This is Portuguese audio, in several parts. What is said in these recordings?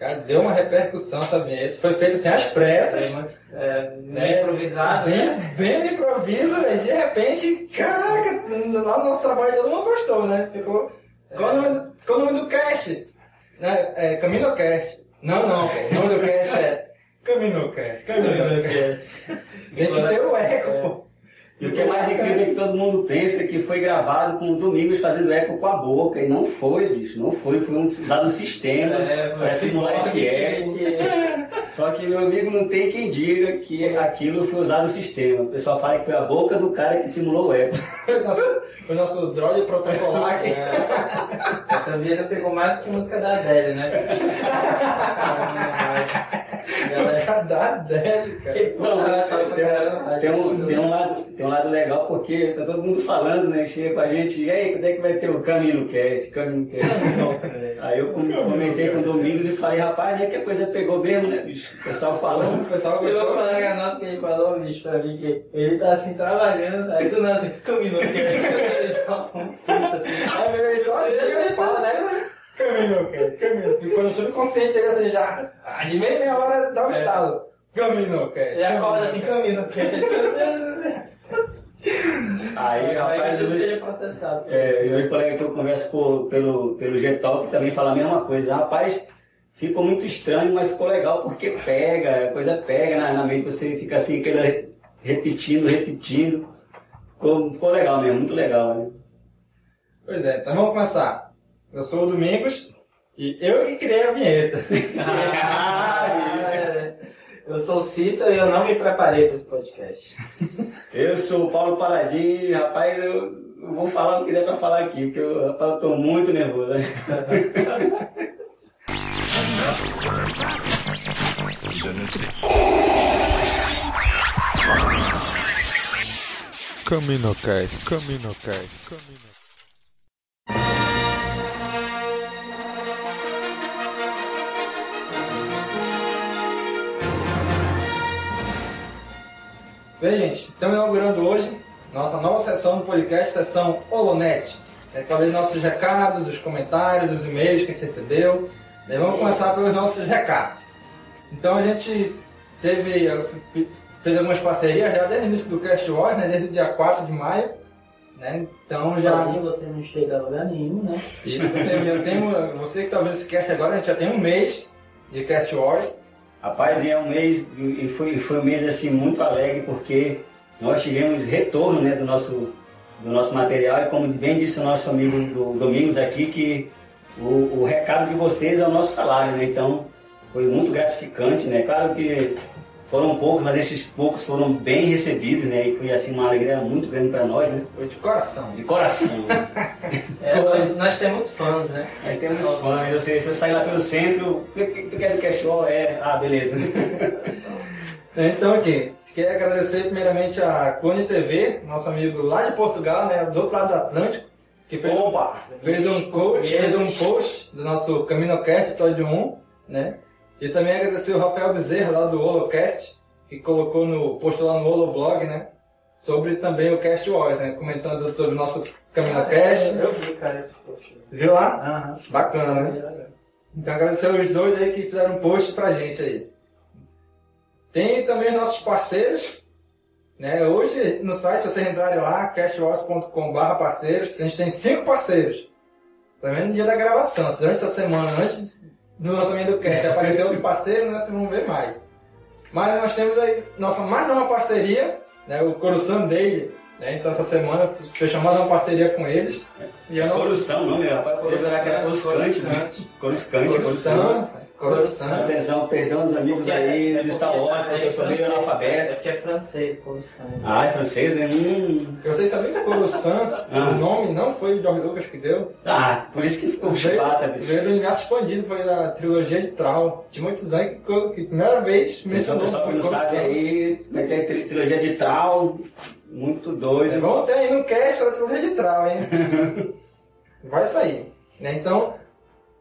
Cara, deu uma repercussão vinheta. Foi feita assim às pressas. É, né? né? improvisado, bem, né? bem no improviso, velho. De repente, caraca, lá no nosso trabalho todo mundo gostou, né? Ficou. Qual, o nome do, qual o nome do cast? Né? É CaminoCast. Não, não, pô. O nome do cast é CaminoCast. CaminoCast. Tem que ter o eco, pô. E o que é mais incrível é que todo mundo pensa que foi gravado com o Domingos fazendo eco com a boca. E não foi, bicho. Não foi. Foi um, usado um sistema É, para simular esse eco. que- Só que, meu amigo, não tem quem diga que aquilo foi usado o sistema. O pessoal fala que foi a boca do cara que simulou o eco. O nosso, o nosso drone protocolar aqui. É. Essa vinheta pegou mais do que a música da Adele, né? Música da Adele, cara. que puta, tá. Tem um, tem, um lado, tem um lado legal porque tá todo mundo falando, né? Chega com a gente, e aí, quando é que vai ter o Caminho Cast? Caminho Cast. Aí eu com- comentei com o Domingos e falei, rapaz, nem que a coisa pegou mesmo, né, bicho? O pessoal falando. O pessoal um gostou. colega nosso que ele falou, bicho, pra mim, que ele tá assim trabalhando, aí do nada, caminho, que ele tava um susto assim. Aí ele sozinho ele fala, né? Caminho, cara. Caminho. E quando o subconsciente ele assim já. De meia meia hora dá um estalo. Caminho, cara. Ele acorda assim, caminho, que Aí, rapaz, eu eu seja processado. É, eu e o colega que eu converso por- pelo, pelo G-Talk também fala a mesma coisa. Rapaz, ficou muito estranho, mas ficou legal porque pega, a coisa pega na, na mente, você fica assim, aquela, repetindo, repetindo. Ficou, ficou legal mesmo, muito legal. Né? Pois é, então vamos começar. Eu sou o Domingos e eu que criei a vinheta. Ah, é. Eu sou o Cícero e eu não me preparei para esse podcast. Eu sou o Paulo Paladin, rapaz, eu, vou falar o que der pra falar aqui, porque eu, rapaz, eu tô muito nervoso. né? CaminoCast, CaminoCast, Bem, gente, estamos inaugurando hoje nossa nova sessão do podcast, sessão Holonet. É, fazer nossos recados, os comentários, os e-mails que a gente recebeu. Né, vamos começar pelos nossos recados. Então a gente teve, eu fez algumas parcerias já desde o início do Cast Wars, né, desde o dia 4 de maio. Né, então já. Sozinho você não chega a lugar nenhum, né? Isso, já temos, você que está vendo esse cast agora, a gente já tem um mês de Cast Wars. Rapaz, e é um mês, e foi, foi um mês assim muito alegre, porque nós tivemos retorno né, do, nosso, do nosso material, e como bem disse o nosso amigo do Domingos aqui, que o, o recado de vocês é o nosso salário, né? Então foi muito gratificante, né? Claro que foram poucos, mas esses poucos foram bem recebidos, né? E foi assim uma alegria muito grande para nós, né? Foi de coração. De coração. É, nós, nós temos fãs, né? Nós temos fãs, eu sei, se eu sair lá pelo centro, o que, tu quer do cachorro? É, ah, beleza. Então aqui, a gente quer agradecer primeiramente a Clone TV, nosso amigo lá de Portugal, né, do outro lado do Atlântico, que fez, Opa! fez, um, fez um post do nosso CaminoCast, episódio 1, né? E também agradecer o Rafael Bezerra, lá do Holocast, que colocou no post lá no Holoblog, né? Sobre também o Cast Wars, né? Comentando sobre o nosso CaminoCast. Eu vi, cara, esse post. Viu lá? Aham. Bacana, né? Então agradecer os dois aí que fizeram um post pra gente aí. Tem também os nossos parceiros. Né? Hoje no site, se vocês entrarem lá, cashwars.com.br parceiros, a gente tem cinco parceiros. Também no dia da gravação. Se antes da semana, antes do lançamento do cast, apareceu outro parceiro, né? vocês vão ver mais. Mas nós temos aí nossa mais nova parceria, né? o Coruscant Daily. Né? Então essa semana fechamos mais uma parceria com eles. E é o nosso Coruscant, não, meu rapaz? Coruscant, que era Coruscant. Coruscant. Atenção, perdão os amigos aí do Star Wars, porque eu sou meio É analfabeto. porque é francês, Coruscant. Ah, é francês, né? Hum. Vocês sabiam que Coruscant, Ah. o nome não foi o George Lucas que deu? Ah, por isso que ficou Veio, bicho. veio do universo expandido, foi da trilogia de Trau. Tinha muitos anos que, que primeira vez mencionou não Coruscant. sabe aí, vai ter tri- trilogia de Trau, muito É, doido. vamos ter aí no cast a trilogia de Trau, hein? Vai sair. Né? Então,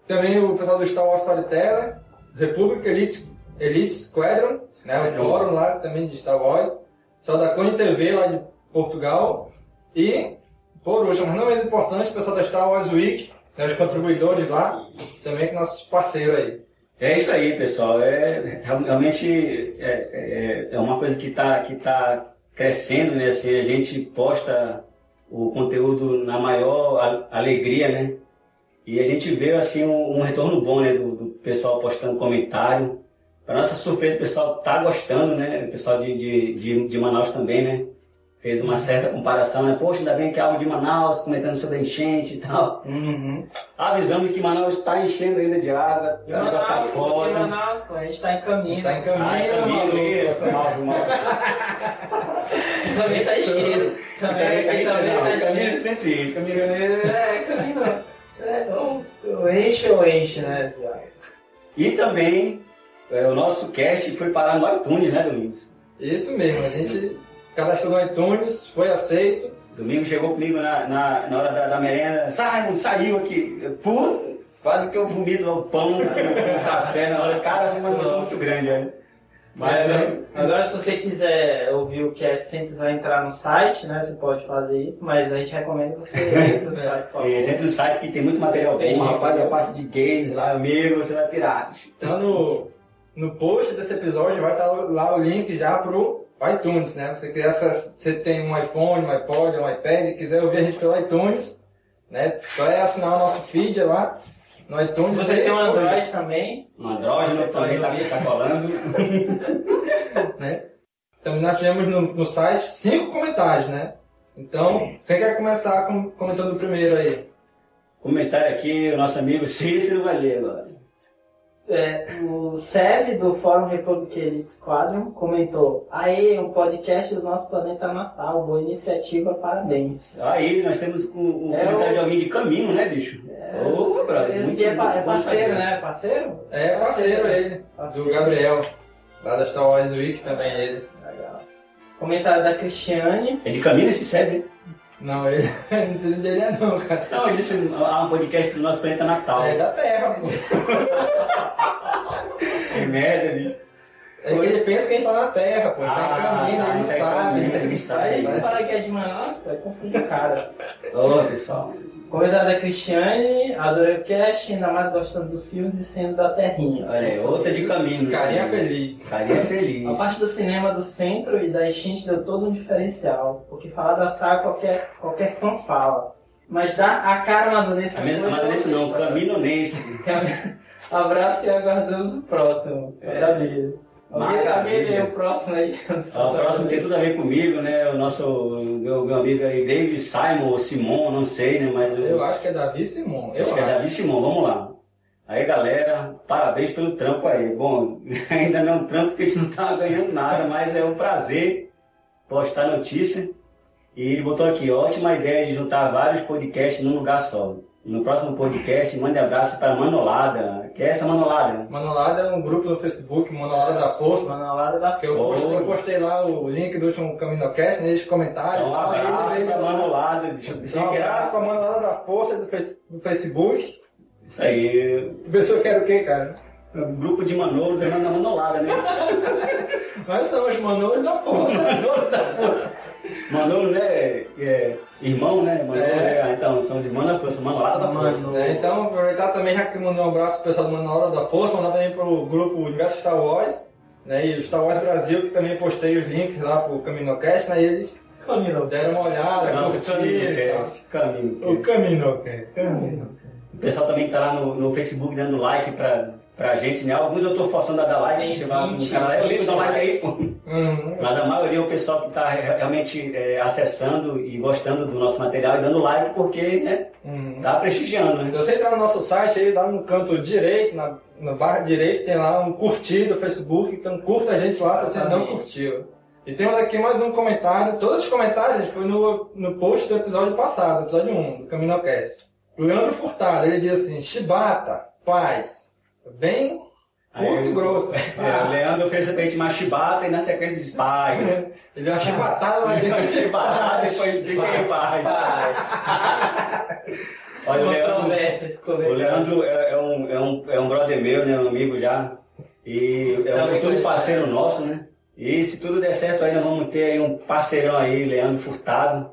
também o pessoal do Star Wars Storyteller, Republic Elite, Elite Squadron, né? o fórum lá também de Star Wars, pessoal da Clone TV lá de Portugal, e, por último, mas não menos importante, o pessoal da Star Wars Week, né? os contribuidores lá, também com nossos parceiros aí. É isso aí, pessoal. É, realmente é, é, é uma coisa que está que tá crescendo, né? Assim, a gente posta o conteúdo na maior alegria, né? E a gente vê assim um, um retorno bom, né? Do, do, pessoal postando comentário. Para nossa surpresa, o pessoal tá gostando, né? O pessoal de, de, de, de Manaus também, né? fez uma certa comparação, né? Poxa, ainda bem que é algo de Manaus, comentando sobre a enchente e tal. Uhum. Avisando que Manaus está enchendo ainda de água, o negócio está e Manaus, pô, a gente tá em caminho. Está em caminho. Ah, é caminho? Foi mal, foi mal. Também tá enchendo. Também, Também tá também enchendo, tá não, caminho enchendo. sempre, caminho É, caminho não. É, ou enche ou enche, né? E também, é, o nosso cast foi parar no iTunes, né, Domingos? Isso mesmo, a gente cadastrou no iTunes, foi aceito. Domingo chegou comigo na, na, na hora da, da merenda, Simon, saiu aqui. Pô, quase que eu vomito o pão, o café na hora. Cara, foi uma emoção muito grande, velho. Mas, é, agora, se você quiser ouvir o cast sem precisar entrar no site, né? Você pode fazer isso, mas a gente recomenda que você entre no site, por favor. é, sempre no site que tem muito material bom, rapaz, da parte de games lá, amigo, você vai pirar. Então no, no post desse episódio vai estar lá o link já pro iTunes, né? Se você quiser, você tem um iPhone, um iPod, um iPad, e quiser ouvir a gente pelo iTunes, né? Só é assinar o nosso feed lá no iTunes. você e tem um Android também, Um andrógeno também tá, tá colando. né? Também nós tivemos no, no site cinco comentários, né? Então, quem quer começar com- comentando o primeiro aí? Comentário aqui, o nosso amigo Cícero agora. É, o Sev do Fórum Republic Elite Squadron comentou Aê, um podcast do nosso planeta natal, boa iniciativa, parabéns. Aí, nós temos um, um É comentário o- de alguém de caminho, né, bicho? Ô, brother. Esse aqui é, pa- é parceiro, né? Parceiro? É parceiro ele, do Parceiro. Gabriel, lá da Star Wars Week também ele. Legal. Comentário da Cristiane. É de caminho esse sério? Não, ele não sei onde ele é não, cara. Não, eu disse, há um podcast do nosso planeta natal. É da Terra, pô. Em média, bicho. É que ele pensa que a gente tá na Terra, pô. Ele tá Ah, em caminho, ele não tá sabe. ele pensa que sabe, Aí sabe, ele né? fala que é de Manaus, vai confundir o cara. Ô, pessoal. Comentário da Cristiane, adorei o cast, ainda mais gostando dos filmes e sendo da terrinha. Olha aí, outra de caminho. Carinha né? feliz. Carinha feliz. A parte do cinema do centro e da enchente deu todo um diferencial, porque falar da saga qualquer, qualquer fã fala. Mas dá a cara amazonense é coisa Amazonense não, caminonense. Abraço e aguardamos o próximo. Maravilha. Alguém, alguém lê o próximo aí? Ó, O próximo tem tudo a ver comigo, né? O nosso, meu, meu amigo aí, David Simon ou Simon, não sei, né? Mas Eu acho que é Davi Simon. Eu Acho que é Davi Simão, vamos lá. Aí galera, parabéns pelo trampo aí. Bom, ainda não é um trampo porque a gente não tá ganhando nada, mas é um prazer postar notícia. E ele botou aqui, ótima ideia de juntar vários podcasts num lugar só. No próximo podcast, mande abraço para Manolada. Que é essa Manolada? Manolada é um grupo no Facebook, Manolada da Força. Manolada da Que eu, postei, eu postei lá o link do último CaminoCast, nesses comentários. Então, um abraço para. Manolada. Então, um que abraço era. pra Manolada da Força do, do Facebook. Isso aí. Tu pensou que era o quê, cara? Um grupo de manolos é na Manolada, né? Nós somos Manolos da Força. Manolos da Força. Manolo, né? É, irmão, né? Manolo, É. né? Então, são os irmãos da força, Manolada da força. Mano. É, então, aproveitar também, já que mandou um abraço pro pessoal do Manolada da Força, mandar também pro grupo Universo Star Wars, né? E o Star Wars Brasil, que também postei os links lá pro CaminoCast, né? E eles Caminho. deram uma olhada, Nossa, curtiram, que caminho. O CaminoCast. Camino. O pessoal também tá lá no, no Facebook dando like pra, pra gente, né? Alguns eu tô forçando a dar like, a gente vai no 20, canal, eu ligo, dá like aí. Uhum. Mas a maioria é o pessoal que tá re- realmente é, acessando e gostando do nosso material e dando like porque, né? Uhum. Tá prestigiando, Se né? você entrar no nosso site, aí lá no canto direito, na, na barra direita, tem lá um curtir do Facebook, então curta a gente lá se você não curtiu. E temos aqui mais um comentário, todos os comentários gente, foi no, no post do episódio passado, episódio 1, do CaminoCast. O Leandro Furtado, ele diz assim, Chibata, paz, bem curto e Aí, grosso. É, o Leandro fez pra gente uma chibata e na sequência diz paz. Ele deu uma chibatada lá dentro. chibata, depois de quem paz. Olha, o Leandro, O. Leandro é, é um, é, um, é um brother meu, né? Um amigo já. E é um futuro parceiro nosso, né? E se tudo der certo aí, nós vamos ter aí um parceirão aí, Leandro Furtado.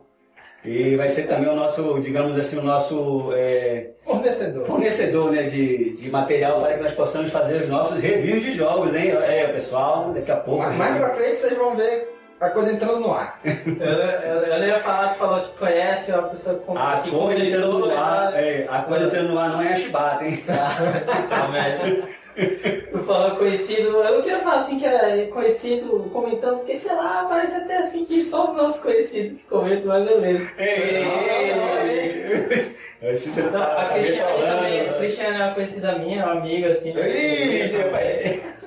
E vai ser também o nosso, digamos assim, o nosso é, Fornecedor. fornecedor né, de, de material para que nós possamos fazer os nossos reviews de jogos, hein? É, pessoal, daqui a pouco. Mais, pra frente vocês vão ver a coisa entrando no ar. Eu, eu, eu ia falar que falou que conhece uma pessoa que A que coisa entrando no ar, né? é, a coisa entrando no ar não é a chibata, hein? Tá, velho. Falou conhecido, eu não queria falar assim que é conhecido comentando, porque sei lá, parece até assim que só os nossos conhecidos que comentam, mas beleza. Ei, ei, ei. Tá, a tá Cristiane também, a falando. Cristiane é uma conhecida minha, uma amiga assim. Ih, rapaz.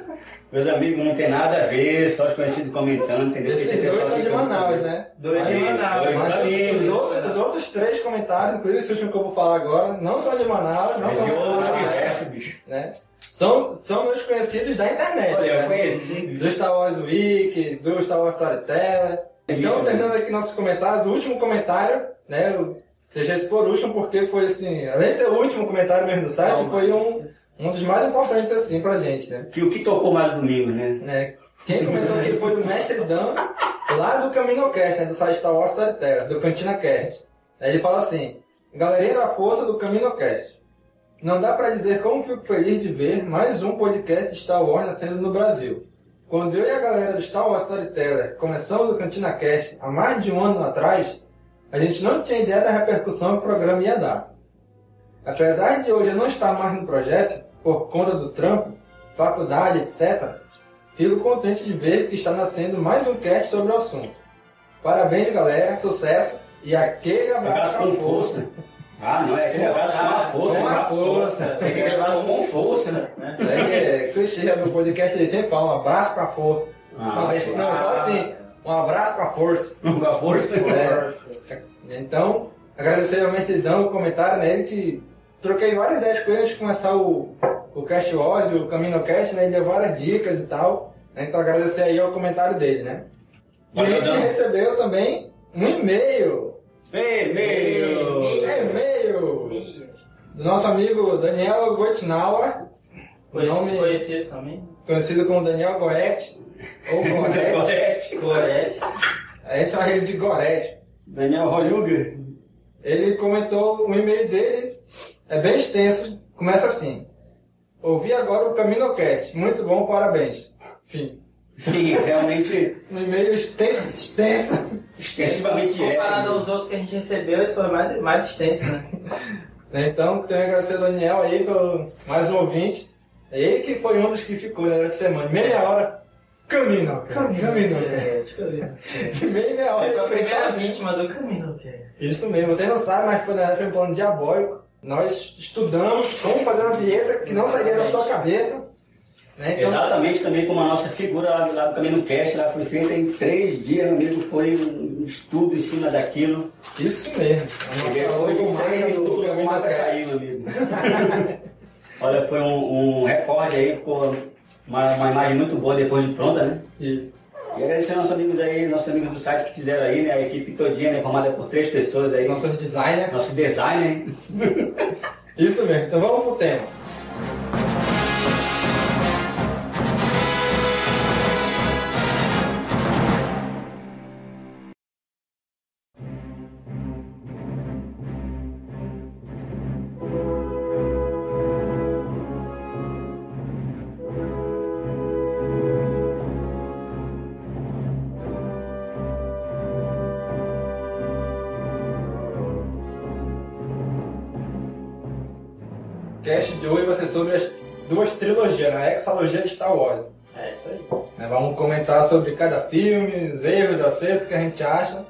Meus amigos, não tem nada a ver, só os conhecidos comentando, entendeu? Esses dois são de. Manaus, né? Dois de Manaus. dois amigos. os, outros, os outros três comentários, inclusive esse último que eu vou falar agora, não são de Manaus, não É são de outro universo, bicho. né? São, são meus conhecidos da internet. Olha, né? eu conheci, bicho. Do Star Wars Wiki, do Star Wars Storyteller. Então, isso, terminando aqui nossos comentários, o último comentário, né? Eu deixei esse por último porque foi assim, além de ser o último comentário mesmo do site, foi um, um dos mais importantes assim pra gente, né? Que o que tocou mais domingo, né? né? Quem comentou aqui foi o Mestre Dan, lá do CaminoCast, né? Do site Star Wars Storyteller, do Cantina Cast. Aí Ele fala assim, galerinha da força do CaminoCast. Não dá pra dizer como fico feliz de ver mais um podcast de Star Wars nascendo no Brasil. Quando eu e a galera do Star Wars Storyteller começamos o Cantina Cast há mais de um ano atrás, a gente não tinha ideia da repercussão que o programa ia dar. Apesar de hoje eu não estar mais no projeto, por conta do trampo, faculdade, etc., fico contente de ver que está nascendo mais um cast sobre o assunto. Parabéns, galera, sucesso e aquele abraço, Abraço com força. Ah, não, é aquele abraço com a força. Com a né? força. Tem aquele abraço com força. né? É, Cristian no podcast ele sempre fala um abraço pra força. Ah, não, não, fala assim, um abraço pra força. Com a força. É. Então, agradecer ao Mestridão o comentário nele que troquei várias ideias com ele antes de começar o, o Cast Wars, o Camino Cast, né? Ele deu várias dicas e tal. né? Então agradecer aí ao comentário dele, né? E a gente recebeu também um e-mail. Meu! É e-mail do nosso amigo Daniel Goitnauer, Conhecido, nome conhecido também. conhecido como Daniel Goretti, ou Goretti. Gorete. a gente chama ele de Goretti. Daniel Royuga. Ele comentou o e-mail dele, é bem extenso, começa assim. Ouvi agora o CaminoCast, muito bom, parabéns. Enfim, Sim, realmente um e-mail extenso, extenso. extensivamente é. Comparado aos outros que a gente recebeu, esse foi mais, mais extenso, né? Né, Então, tenho que agradecer ao Daniel aí pelo mais um ouvinte. É Ele que foi um dos que ficou né, durante a semana, meia hora, Camino, Camino, É, eu ver. de meia meia hora. Ele foi a primeira vítima do caminho, que Isso mesmo, vocês não sabem, mas foi na verdade foi um plano diabólico. Nós estudamos como fazer uma vinheta que não sairia da sua cabeça. Né? Então, Exatamente também como a nossa figura lá, lá do Caminho Cast, lá foi feita em três dias, meu amigo, foi um estudo em cima daquilo. Isso mesmo. Depois de três minutos, a Caminho marca Cast. saiu, meu amigo. Olha, foi um, um recorde aí, ficou uma, uma imagem muito boa depois de pronta, né? Isso. E agradecer aos nossos amigos aí, nossos amigos do site que fizeram aí, né? A equipe todinha, né? Formada por três pessoas aí. Nossos designers. Nosso designer. Isso mesmo. Então vamos pro tema. O cast de hoje vai ser sobre as duas trilogias, né? a hexalogia de Star Wars. É isso aí. Né, Vamos comentar sobre cada filme, os erros, acertos que a gente acha.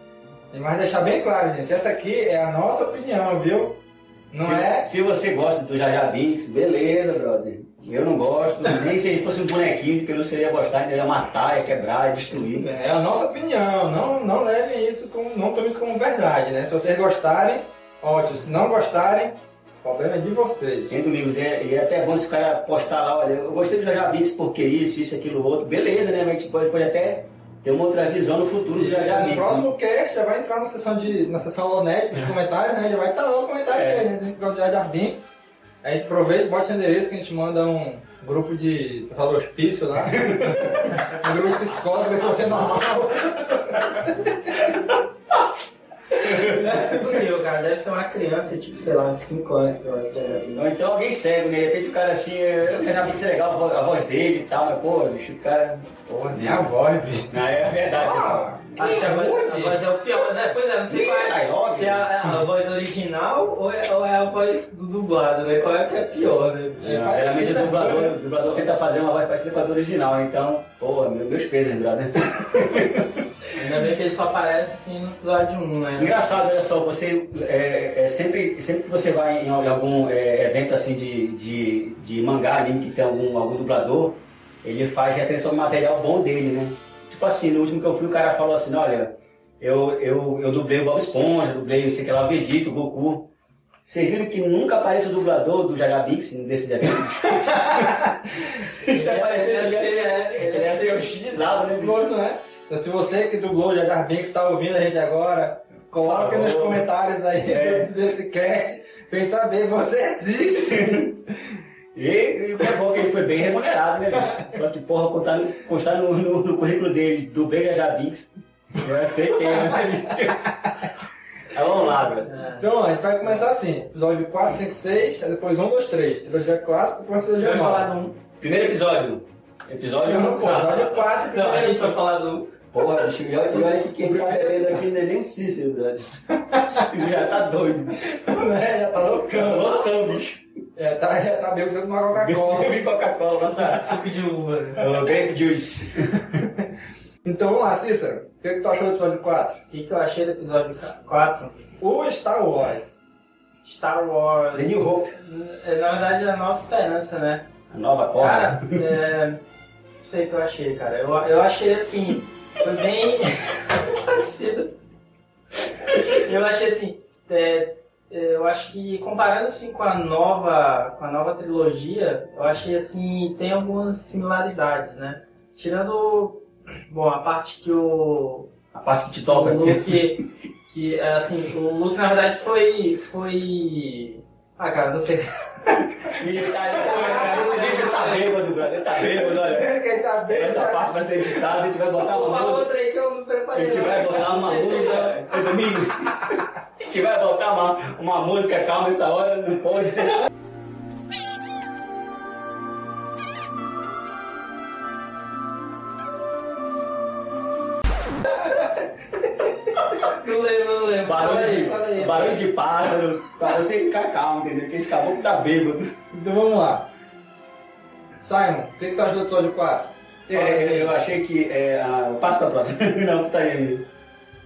Mais deixar bem claro, gente, essa aqui é a nossa opinião, viu? Não se, é Se você gosta do Jaja Binks, beleza, brother. Eu não gosto. Nem se ele fosse um bonequinho de pelúcia, eu ia gostar, ele ia matar, ia quebrar, ia destruir. É a nossa opinião, não, não levem isso como. não tomem isso como verdade, né? Se vocês gostarem, ótimo. Se não gostarem, o problema é de vocês. Hein, Domingos? E é, e é até bom se o cara postar lá, olha, eu gostei do Jaja Binks porque isso, isso, aquilo, outro. Beleza, né? Mas a gente pode, pode até ter uma outra visão no futuro do Jaja no Binks. próximo cast já vai entrar na seção de. na seção Lonet, nos comentários, né? Já vai estar lá o comentário É. dele, né? Do Jar Binks. A gente aproveita, bota esse endereço que a gente manda um grupo de pessoal do hospício lá. um grupo de psicólogo, ver se você é normal. Não é possível, cara. Deve ser uma criança, tipo, sei lá, uns 5 anos eu era. Ou então alguém cego, né? De repente o cara assim, eu já vi que ser legal a voz, dele e tal, mas pô, bicho, o cara. Porra, minha voz, bicho. Não, é verdade, pessoal. Acho que a voz, a voz é o pior, né? Pois é, não sei qual é. Sai logo. Se é a, a voz original ou é, ou é a voz do dublado, né? Qual é que é pior, né? É, geralmente o dublador, o dublador tenta fazer uma voz parecida com a do original, então, pô, meu- meus pesos, brother. Ainda bem que ele só aparece assim no episódio 1, né? Engraçado, olha só, você é, é sempre, sempre que você vai em algum é, evento assim de, de, de mangá, anime que tem algum, algum dublador, ele faz referência ao material bom dele, né? Tipo assim, no último que eu fui, o cara falou assim, olha, eu, eu, eu dublei o Bob Esponja, dublei, sei que lá, o Vegeta, o Goku. Vocês viram que nunca aparece o dublador do Jaga Binks desses eventos? Já apareceu, ele é, ele é assim, hostilizado, né? bicho? Dublou, não é? Então, se você que dublou já Jar Binks está ouvindo a gente agora, coloca nos comentários aí É. desse cast pra gente saber, você existe! E, e o que é bom que ele foi bem remunerado, né, bicho? Só que, porra, constar no, constar no, no, no currículo dele, do Beija Jabinks, eu sei quem é, né, bicho? Então, vamos lá, velho. É. Então, a gente vai começar assim: episódio 4, 5, 6, aí depois 1, 2, 3. Trilogia clássica, depois trilogia falar nova. do 1. Primeiro episódio. Episódio Não, 1. pô, episódio 4, Não, a gente vai falar do 1. Porra, bicho, e olha, e olha que quem tá bebendo aqui não é nem o Cícero, brother. Ele já tá doido. né? Já tá Tá loucão. loucão, bicho. Já tá, já tá bebendo uma Coca-Cola. Bebe Coca-Cola, nossa. Suco de uva. né? O Grape Juice. Então vamos lá, Cícero. O que, que tu achou do episódio 4? O que, que eu achei do episódio 4? O Star Wars. Star Wars. The New Hope. É, Na verdade, é a nova esperança, né? A nova Cara, corda. é, não sei o que eu achei, cara. Eu, eu achei assim, foi bem parecido. Eu achei assim, é, é, eu acho que comparando assim com a nova, com a nova trilogia, eu achei assim, tem algumas similaridades, né? Tirando, bom, a parte que o, A parte que te o toca. Luke, que é, assim, o Luke na verdade foi, foi, ah cara, não sei. Ele tá, esse bicho tá bêbado, brother. Ele tá bêbado, olha. Quem tá bem, Essa parte vai ser editada, a gente vai botar uma música. outra aí que eu não A preparei. gente não. vai botar uma música. É domingo. A gente vai botar uma, uma música calma essa hora, não pode. Barulho aí, de, aí. barulho de pássaro. Pra você ficar calmo, entendeu? Porque esse caboclo tá bêbado. Então vamos lá. Simon, o que, que tu achou do episódio 4? É, eu achei que. É, a, passo pra próxima. Não, tá aí.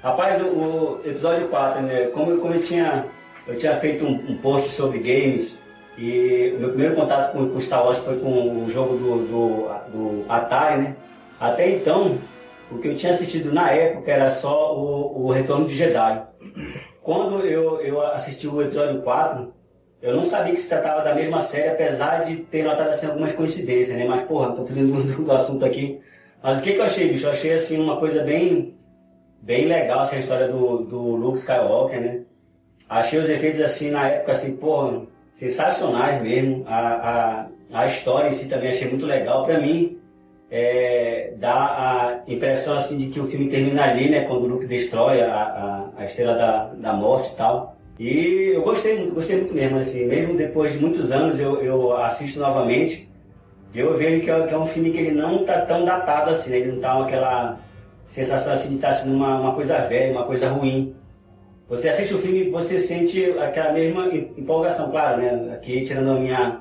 Rapaz, o, o episódio 4, né? Como, eu- como eu tinha. Eu tinha feito um, um post sobre games e o meu primeiro contato com, com Star Wars foi com o jogo do, do, do Atari, né? Até então, o que eu tinha assistido na época era só o, o Retorno de Jedi. Quando eu, eu assisti o episódio 4, eu não sabia que se tratava da mesma série, apesar de ter notado assim, algumas coincidências, né? Mas, porra, tô falando do, do assunto aqui. Mas o que, que eu achei, bicho? Eu achei, assim, uma coisa bem, bem legal, assim, a história do, do Luke Skywalker, né? Achei os efeitos, assim, na época, assim, porra, sensacionais mesmo. A, a, a história em si também achei muito legal. Pra mim, é, dá a impressão, assim, de que o filme termina ali, né? Quando o Luke destrói a, a, a Estrela da, da Morte e tal. E eu gostei muito, gostei muito mesmo, assim, mesmo depois de muitos anos eu, eu assisto novamente, eu vejo que é, que é um filme que ele não tá tão datado assim, né? ele não tá aquela sensação assim de estar sendo uma, uma coisa velha, uma coisa ruim. Você assiste o filme você sente aquela mesma em- empolgação, claro, né? Aqui tirando a minha,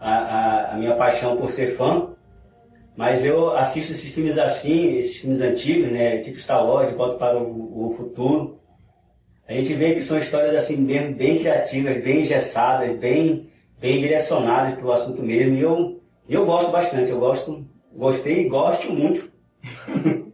a, a, a minha paixão por ser fã, mas eu assisto esses filmes assim, esses filmes antigos, né? Tipo Star Wars, De Volta para o, o Futuro. A gente vê que são histórias assim bem, bem criativas, bem engessadas, bem, bem direcionadas para o assunto mesmo. E eu, eu gosto bastante, eu gosto, gostei e gosto muito.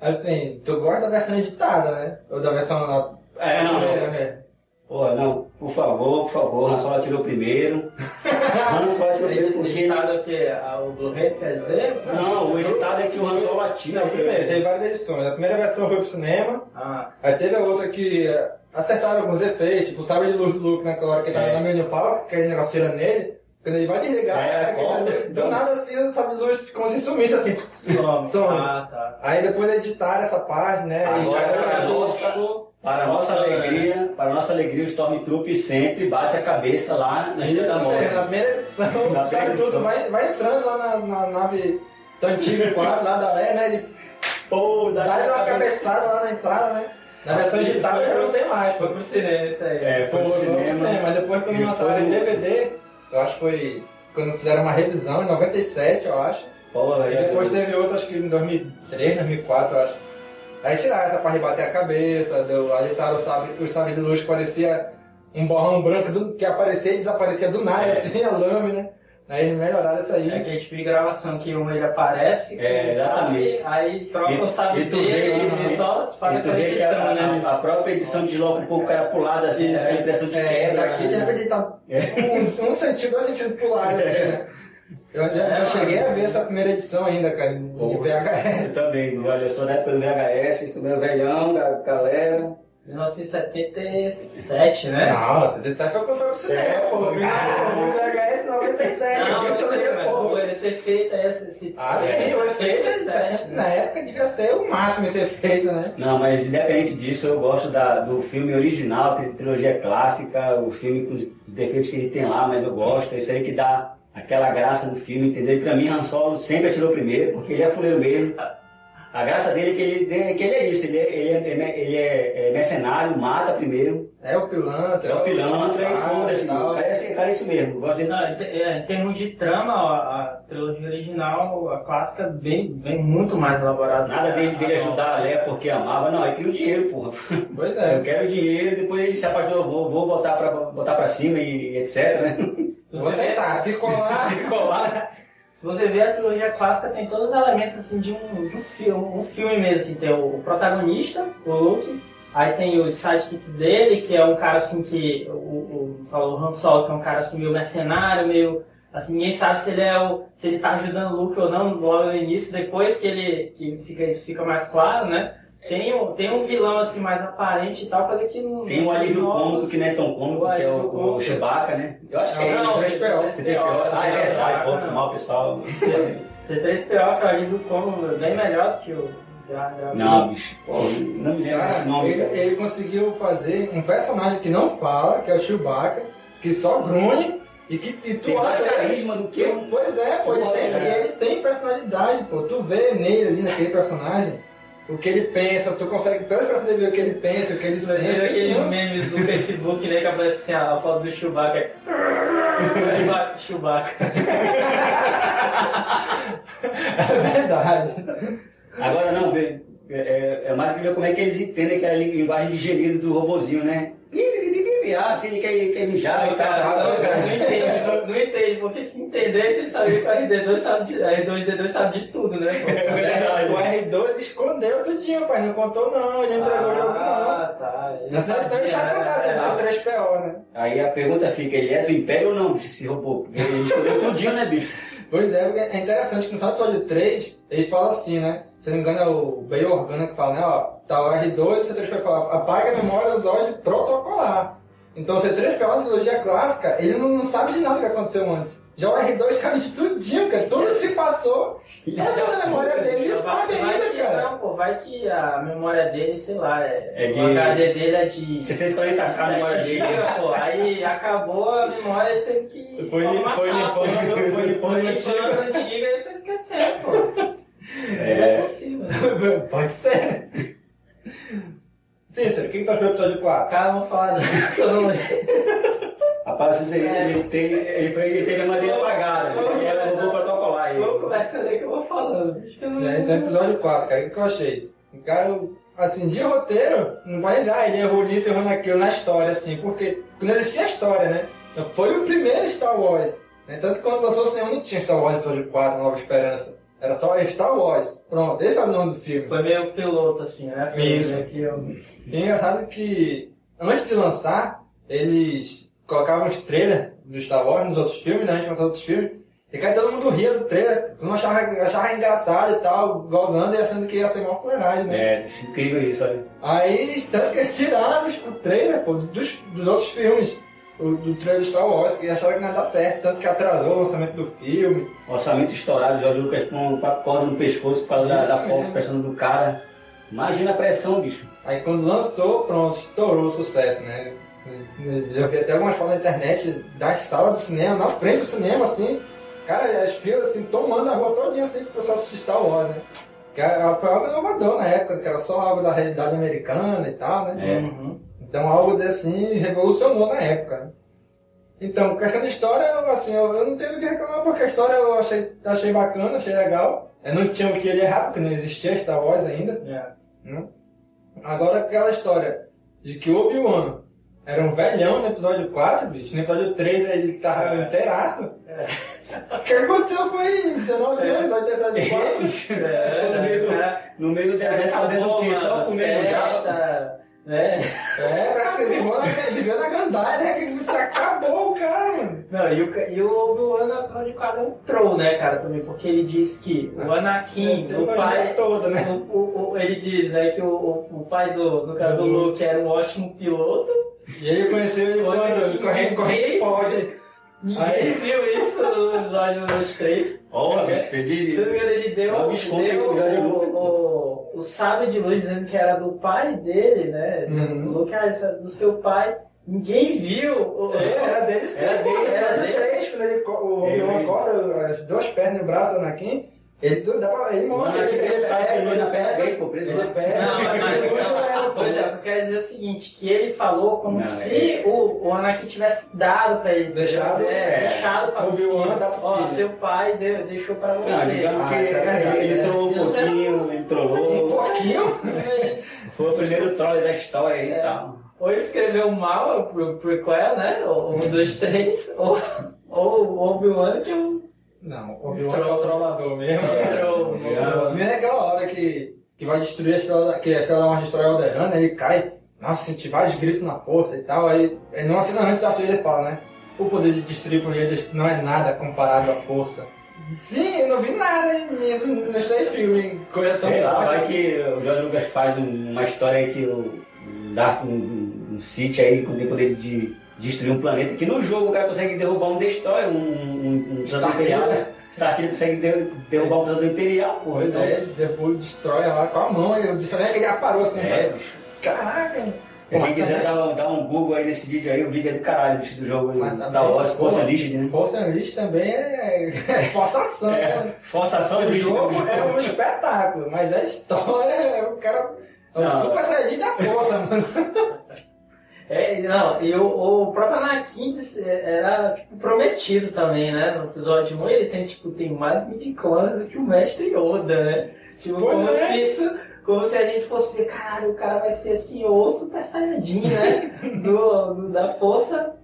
Assim, tu gosta da versão editada, né? Ou da versão É, não, não. né? Pô, não, por favor, por favor, Han Solo atirou primeiro. Han Solo atirou primeiro porque... Editado o quê? Ah, O Blu-ray, quer dizer? Não, o editado é que o Han Solo atira Não, primeiro, primeiro. teve várias edições. A primeira versão foi pro cinema, Ah, aí teve a outra que eh, acertaram alguns efeitos, tipo o sabre de luz do Luke naquela hora que ele tá É. na Millennium Falcon, aquele negócio nele, quando ele vai desligar, É, corta. do nada assim, o sabre de luz como se sumisse assim. some. Some. Ah, tá. Aí depois editaram essa parte, né? e Agora, já- cara, nossa. Para a nossa alegria, para a nossa alegria, o Stormtrooper sempre bate a cabeça lá na Ilha da Isso, é, Morte. na primeira edição, Na o edição. vai, vai entrando lá na, na nave Tantive 4, lá da Leia, né? Ele Pô, dá dá uma cabeçada lá na entrada, né? Na versão digital já não tem mais. Foi pro cinema isso aí. É, foi Foi no cinema. cinema, mas depois quando lançaram em DVD, eu acho que foi quando fizeram uma revisão em 97, eu acho. Pô, E depois teve outro, acho que em 2003, 2004, eu acho. Aí tiraram essa pra rebater a cabeça, deu, ajeitaram o sabre, o sabre de luz que parecia um borrão branco do- que aparecia e desaparecia do nada, É. assim, a lâmina. Aí eles melhoraram isso aí. É aquele tipo de gravação que um ele aparece, É, exatamente. sabe? aí troca E- o sabre e dele vê que- e só faz E tu aquela vê que a, edição, né? a- a própria edição desloca um pouco o cara pro lado, assim, Isso, essa impressão de é, quebra. daqui de né? repente tá É. um, um sentido, dois sentidos pro lado, assim, né? Eu, É, cheguei a ver essa primeira edição ainda, cara, em Pô. VHS. Eu também, olha, eu sou da época do VHS, isso meu velhão, ga- galera. 1977, né? Desse aí foi quando foi pro cinema, É, pô. Ah, eu vi VHS 97, Não, 20 eu anos mas depois. pô, ele ser feito é esse, esse Ah, sim, o efeito, 77, na época devia ser o máximo esse efeito, né? Não, mas independente disso, eu gosto da- do filme original, tri- trilogia clássica, o filme com os defeitos que ele tem lá, mas eu gosto, é isso aí que dá aquela graça no filme, entendeu? E pra mim, Han Solo sempre atirou primeiro, porque ele é fuleiro mesmo. A graça dele é que ele, é que ele é isso, ele é, ele é- ele é- é mercenário, mata primeiro, É o pilantra. é o pilantra e foda-se, o cara é, esse- o cara é isso mesmo, eu gosto dele. Não, em, te- é, em termos de trama, a, a trilogia original, a clássica, vem, vem muito mais elaborada. Nada dele, dele A- ajudar a Leia porque amava, não, ele queria o dinheiro, porra. Pois Eu é. quero o dinheiro, depois ele se apaixonou, vou, vou botar, pra, botar pra cima e etc, né? Se Vou tentar, se colar. Se colar. Se você vê a trilogia clássica, tem todos os elementos assim de um, de um filme, um filme mesmo. Assim, tem o, o protagonista, o Luke, aí tem os sidekicks dele, que é um cara assim que. O, o, falou o Han Solo, que é um cara assim meio mercenário, meio. Assim, ninguém sabe se ele é o. se ele tá ajudando o Luke ou não logo no início, depois que ele. que fica, isso fica mais claro, né? Tem, um- tem um vilão assim mais aparente e tal, coisa que não. Tem um alívio não- cômico que não é tão cômico, que é o, alívio o. Chewbacca, né? Eu acho que é Não, ele. C3PO. C3PO. Ah, é verdade, pô, foi não. mal, pessoal. C3PO, que é o alívio cômico bem melhor do que o. já- já- Não, bicho, pô, não me lembro desse nome. ele, ele conseguiu fazer um personagem que não fala, que é o Chewbacca, que só grunhe e que e tu Tem mais acha carisma do que. Pois é, pô, ele tem, é. ele tem personalidade, pô. Tu vê nele ali naquele personagem o que ele pensa, tu consegue, pela expressão dele, ver o que ele pensa, o que ele sente. viu aqueles Não- memes do Facebook, né, que aparece assim, a foto do Chewbacca. Chewbacca. É verdade. Agora não, vê, é, é mais que ver como é que eles entendem aquela linguagem de gemido do robozinho, né? Ah, se ele quer, quer mijar e tal. Cara, não, cara, não entende, não, não entende, porque se entendesse, ele sabia que o R2 sabe de, R2D2 sabe de tudo, né? pô? É verdade. O R2 escondeu tudinho, pai. Não contou não, ele não entregou o jogo não. Ah, tá. Ele Na seleção ele tinha sabia, contado dele ser 3PO, né? Aí a pergunta fica, ele é do Império ou não, robô? Porque Ele escondeu tudinho, né, bicho? Pois é, porque é interessante que no final do episódio 3, eles falam assim, né? Se não me engano é o Bail Organa que fala, né? Ó, tá o R2 e o C3PO fala, apaga a memória do droid protocolar. Então o C3PO na trilogia clássica, ele não, não sabe de nada que aconteceu antes. Já o R2 sabe de tudinho, cara. Tudo que se passou, ele tá na memória dele, ele sabe vai ainda, que, cara. Não, pô, vai que a memória dele, sei lá, é, É de- o HD dele é de 640k na memória 7 dele. Pô. Aí acabou a memória e teve que. Foi li- formatar, foi limpando, foi Foi limpando limpando a antiga e foi esquecendo, pô. Não é É, possível. Pode ser. Cícero, o que que tu achou do episódio 4? Cara, vamos falar que eu não lembro. rapaz, aí, É. ele, tem, ele, foi, ele teve a madeira apagada, ele é robô protocolar. aí. Vamos começar daí que eu vou falando. Acho que eu não Né, Então, episódio 4, cara, o que que eu achei? O cara, assim, de roteiro, não vai dizer, ah, ele errou nisso, errou naquilo, na história, assim, porque não existia história, né? Então, foi o primeiro Star Wars. Né? Tanto que quando lançou o cinema não tinha Star Wars episódio 4, Nova Esperança. Era só Star Wars. Pronto, esse é o nome do filme. Foi meio piloto, assim, né? Isso. meio que eu- E engraçado que, antes de lançar, eles colocavam os trailers do Star Wars nos outros filmes, né? Antes de lançar outros filmes. E cara, todo mundo ria do trailer. Todo mundo achava, achava engraçado e tal, gozando e achando que ia ser uma fuleiragem, né? É, incrível isso, olha. Aí, tanto que eles tiraram os- o trailer pô, dos, dos outros filmes. O, do trailer do Star Wars, que acharam que não ia dar certo, tanto que atrasou o lançamento do filme. Orçamento estourado, Jorge Lucas com a corda no pescoço por causa da, Isso da Fox pensando do cara. Imagina a pressão, bicho. Aí quando lançou, pronto, estourou o sucesso, né? Já vi até algumas fotos na internet das salas de cinema, na frente do cinema, assim, cara, as filas assim, tomando a rua todinha assim pro pessoal assistir Star Wars, né? Que era- foi algo inovador na época, que era só algo da realidade americana e tal, né? É. Uhum. Então algo assim revolucionou na época. né? Então, questão de história, eu, assim, eu, eu não tenho o que reclamar porque a história eu achei, achei bacana, achei legal. Eu não tinha o que ele errar, porque não existia Star Wars ainda. É. né? Agora aquela história de que o Obi-Wan era um velhão no episódio 4, bicho. No episódio 3 ele tava É. inteiraço. É. O que aconteceu com ele? 19 anos, no episódio 4. Ficou no meio do, É. no meio do deserto fazendo o quê? Só comendo já. festa, É, parece que ele viveu na, viveu na gandaia, né? Que Isso acabou o cara, mano. Não, e o, e o Obi-Wan na prova de quadro é um troll, né, cara, também, porque ele diz que o Anakin, Tem o uma pai, toda, né? o, o- o- ele diz, né, que o, o, o pai do, no caso do Do Luke era um ótimo piloto, E ele conheceu ele Olha quando? que Correndo, correndo pode. ninguém Aí- viu isso no episódio 2, 3. Ó, bicho, Se eu perdi. não me engano, ele deu, desconto aí deu pro Jorge o, o, o sabre de luz dizendo que era do pai dele, né? Uhum. O Luke, ah, isso é do seu pai. Ninguém viu. O- É, era dele sim. Era dele, era era dele. dele. Três, quando ele, co- o Obi-Wan Ele- acorda, as duas pernas no braço do Anakin, ele, tudo dá pra, ele. Mano, aqui ele de luz na perna pega, pô, preso Ele pega, Não, mas, ele pô. pois é, o que eu quero dizer é o seguinte, que ele falou como Não, se é- o, o Anakin tivesse dado pra ele. Deixado, é, é. deixado pra pro Ó, filho. seu pai deu- deixou pra você. Não, digamos Ah, que isso é verdade, ele é. trollou um Eu pouquinho, ele Um trollou. pouquinho? Foi o primeiro troll da história aí e É. tal. ou escreveu mal pro prequel, né? Ou um, dois, três, ou, ou o Obi-Wan que é um Não, o Obi-Wan é o trollador mesmo. troll. Nem naquela hora que, que vai destruir a estrela, da- que a estrela da morte destrói Alderaan, ele cai, nossa, senti vários gritos na força e tal, aí, aí numa cena antes da Arthur ele fala, né? O poder de destruir planetas não é nada comparado à força. Sim, eu não vi nada nisso no Stay Filme, coisa tão Sei lá, vai que o Jorge Lucas faz um- uma história aí que o Dark, um, um City aí com o poder de destruir um planeta, que no jogo o cara consegue derrubar um Destroyer, um, um, um Starkiller Imperial, né? Starkiller consegue der- derrubar um Planeta Imperial, pô. Pois Então, é, depois destrói lá com a mão, e o destrói é que ele aparou assim, É, bicho. Caraca! Quem quiser dar, dar um Google aí nesse vídeo aí, o vídeo é do caralho, bicho, do jogo Mas Star Wars, Força porra, Unleashed, né? Força Unleashed também é, é forçação, né? É, forçação O de jogo é um espetáculo, mas a história é o cara. É o super saiyajin da força, mano. É, não, e o, o próprio Anakin disse- era tipo, prometido também, né? No episódio 1 ele tem, tipo, tem mais midi-clones do que o mestre Yoda, né? Tipo, como é. se isso. Como se a gente fosse ver, caralho, o cara vai ser assim, o super saiyajin, né? do, do- da força.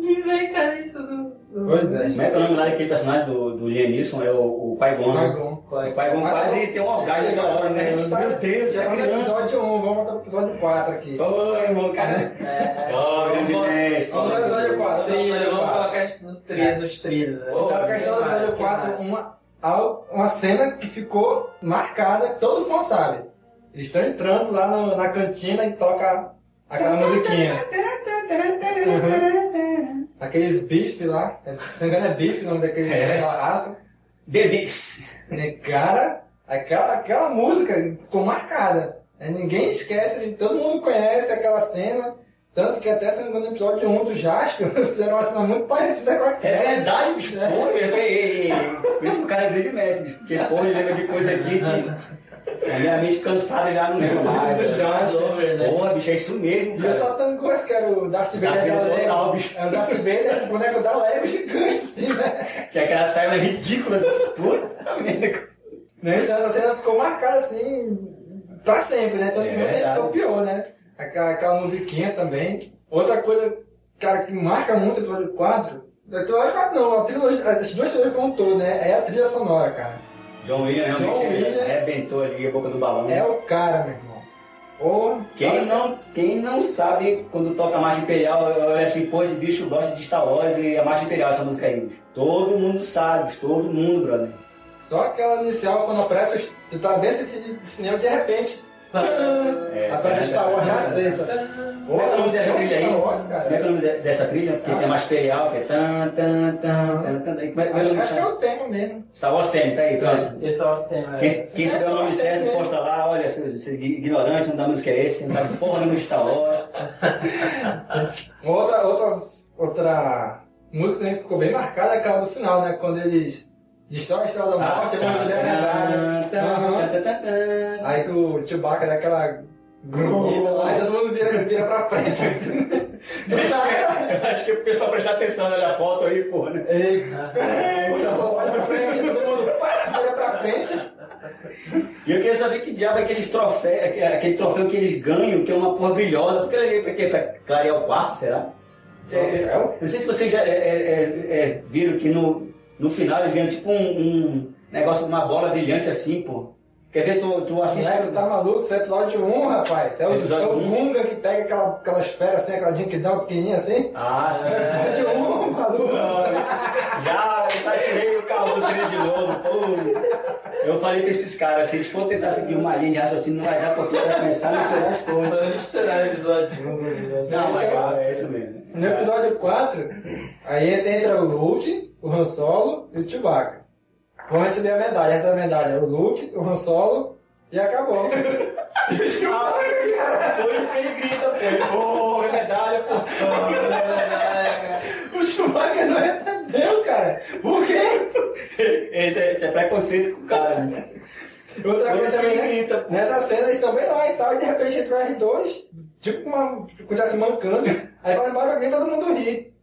E vem, cara, isso do. do Pois é. Como é que é o nome lá daquele personagem do, do Liam Neeson? É o, o Pai Gon, Dragon. O Pai Gon quase tem um algado naquela hora, né? Meu Deus, já essa tá no criança. episódio 1, vamos voltar pro episódio 4 aqui. Ô, irmão, cara. É, Ó, grande vamos- mestre. Vamos lá, episódio 4. Trilha, episódio vamos 4. colocar no trilho, nos trilhos. Então, a questão do episódio que 4, mais? uma, uma cena que ficou marcada, todo fã sabe. Eles estão entrando lá no- na cantina e toca aquela musiquinha. Aqueles bife lá, se não me engano é bife o nome daquele, É. daquela raça. Beefs. Né, Cara, aquela, aquela música ficou marcada. Né, Ninguém esquece, todo mundo conhece aquela cena. Tanto que até se não me engano, no episódio 1 do Jasper fizeram uma cena muito parecida com É aquela. verdade, bicho. É. Pô, ei, ei, ei. Por isso que o cara é grande mestre. Porque, pô, ele lembra de coisa aqui que a minha mente cansada já não lembra mais. Jones Over, né? Porra, bicho, é isso mesmo, E eu só tanto gosto que era o Darth Vader Darth Vader da total, Lego. bicho. É o Darth Vader, o boneco da Lego gigante, assim, né? Que é aquela saia ridícula. Puta merda. Né? Então essa cena ficou marcada assim pra sempre, né? Então É muita gente copiou, né? Aquela, aquela musiquinha também. Outra coisa, cara, que marca muito o episódio 4, eu acho que não, a trilogia, as duas trilogias como um todo, né? É a trilha sonora, cara. John Williams realmente John Williams. arrebentou ali a boca do balão. É o cara, meu irmão. Quem não, quem não sabe quando toca a Marcha Imperial, olha assim, pô, esse bicho gosta de Star Wars e a Marcha Imperial, essa música aí. Todo mundo sabe, todo mundo, brother. Só aquela inicial, quando aparece, tu tá bem assistindo de cinema, de repente, É, Aparece Star Wars na sexta. Como é é o nome dessa trilha aí? Como é é o nome de- dessa trilha? Porque tem mais imperial, que é tan, tan, tan, tan, tan. É- é Acho, que é o tema mesmo. Star Wars tem, tá aí, pronto. Esse é o tema. Quem, souber o nome certo, posta lá, olha, você você é ignorante, não da música é esse, não sabe porra nenhuma de Star Wars. Outra, outra, outra música que ficou bem marcada é aquela do final, né? Quando eles destroem a Estrela da Morte, vão receber a medalha. Aham. Aí que o Chewbacca dá aquela grunhida lá e todo mundo vira, vira pra frente assim. Do nada. Acho que o pessoal prestar atenção na foto aí, porra, né? Ei, olha pra frente, todo mundo pá, vira pra frente. E eu queria saber que diabo é aqueles troféus, aquele troféu que eles ganham, que é uma porra brilhosa, porque ele pra quê? Pra clarear o quarto, será? Cê- Troféu? Não sei se vocês já é, é, é, é, viram que no, no final eles ganham tipo um, um negócio, uma bola brilhante assim, pô. Quer ver, tu, tu assiste... Moleque, tá maluco? Isso é episódio 1, rapaz. É o, Episódio é o um. Gunga que pega aquela, aquelas feras assim, aquela dinquidão pequenininha assim. Ah, sim. É episódio 1, maluco. Já, eu já tirei o carro do trilho de novo, pô. Eu falei pra esses caras, se eles for tentar seguir uma linha de raciocínio, não vai dar porque vai começar a misturar as coisas. Tô misturando o episódio 1 com o episódio Não, mas é isso mesmo. No episódio 4, aí entra o Luke, o Han Solo e o Chewbacca. Vão receber a medalha. Essa a medalha é o Luke, o Han Solo e acabou. Por isso que ele grita, pô. Pô, medalha, pô. o Chewbacca não recebeu, cara. Por quê? Esse é, esse é preconceito com o cara, né? Outra Por coisa também, né? grita, pô. Nessa cena eles estão bem lá e tal, e de repente entra o R2, tipo uma. Tipo, já se mancando. Aí vai embora alguém e todo mundo ri.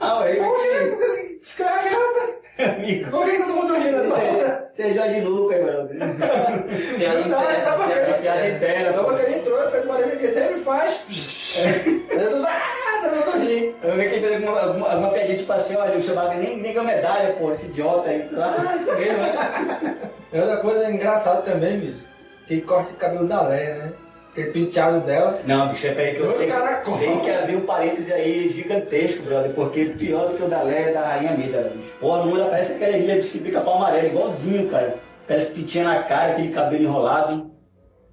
Ah, aí Por que? Fica graça. amigo. Por que todo mundo ri nessa hora? Você é Jorge Lucas, mano. Piada Não, ele tava interna, querendo. piada interna, Tava pô. querendo entrou, fez barulho que sempre faz. Aí eu tô. Ah, todo mundo ri. Eu vi que ele fez alguma, alguma, alguma piadinha tipo assim, olha, o Chewbacca nem, nem ganhou medalha, pô, esse idiota aí. Ah, isso mesmo, né? Outra coisa engraçada também, bicho. Que corte de cabelo da Leia, né? Aquele penteado dela. Não, bicho, é peraí que eu Dois tenho, tenho que abrir um parêntese aí gigantesco, brother, porque pior do que o da Leia é da Rainha Mida, bicho. Porra, no mundo parece aquela ilha de pica-pau amarelo, igualzinho, cara. Parece que tinha na cara, aquele cabelo enrolado.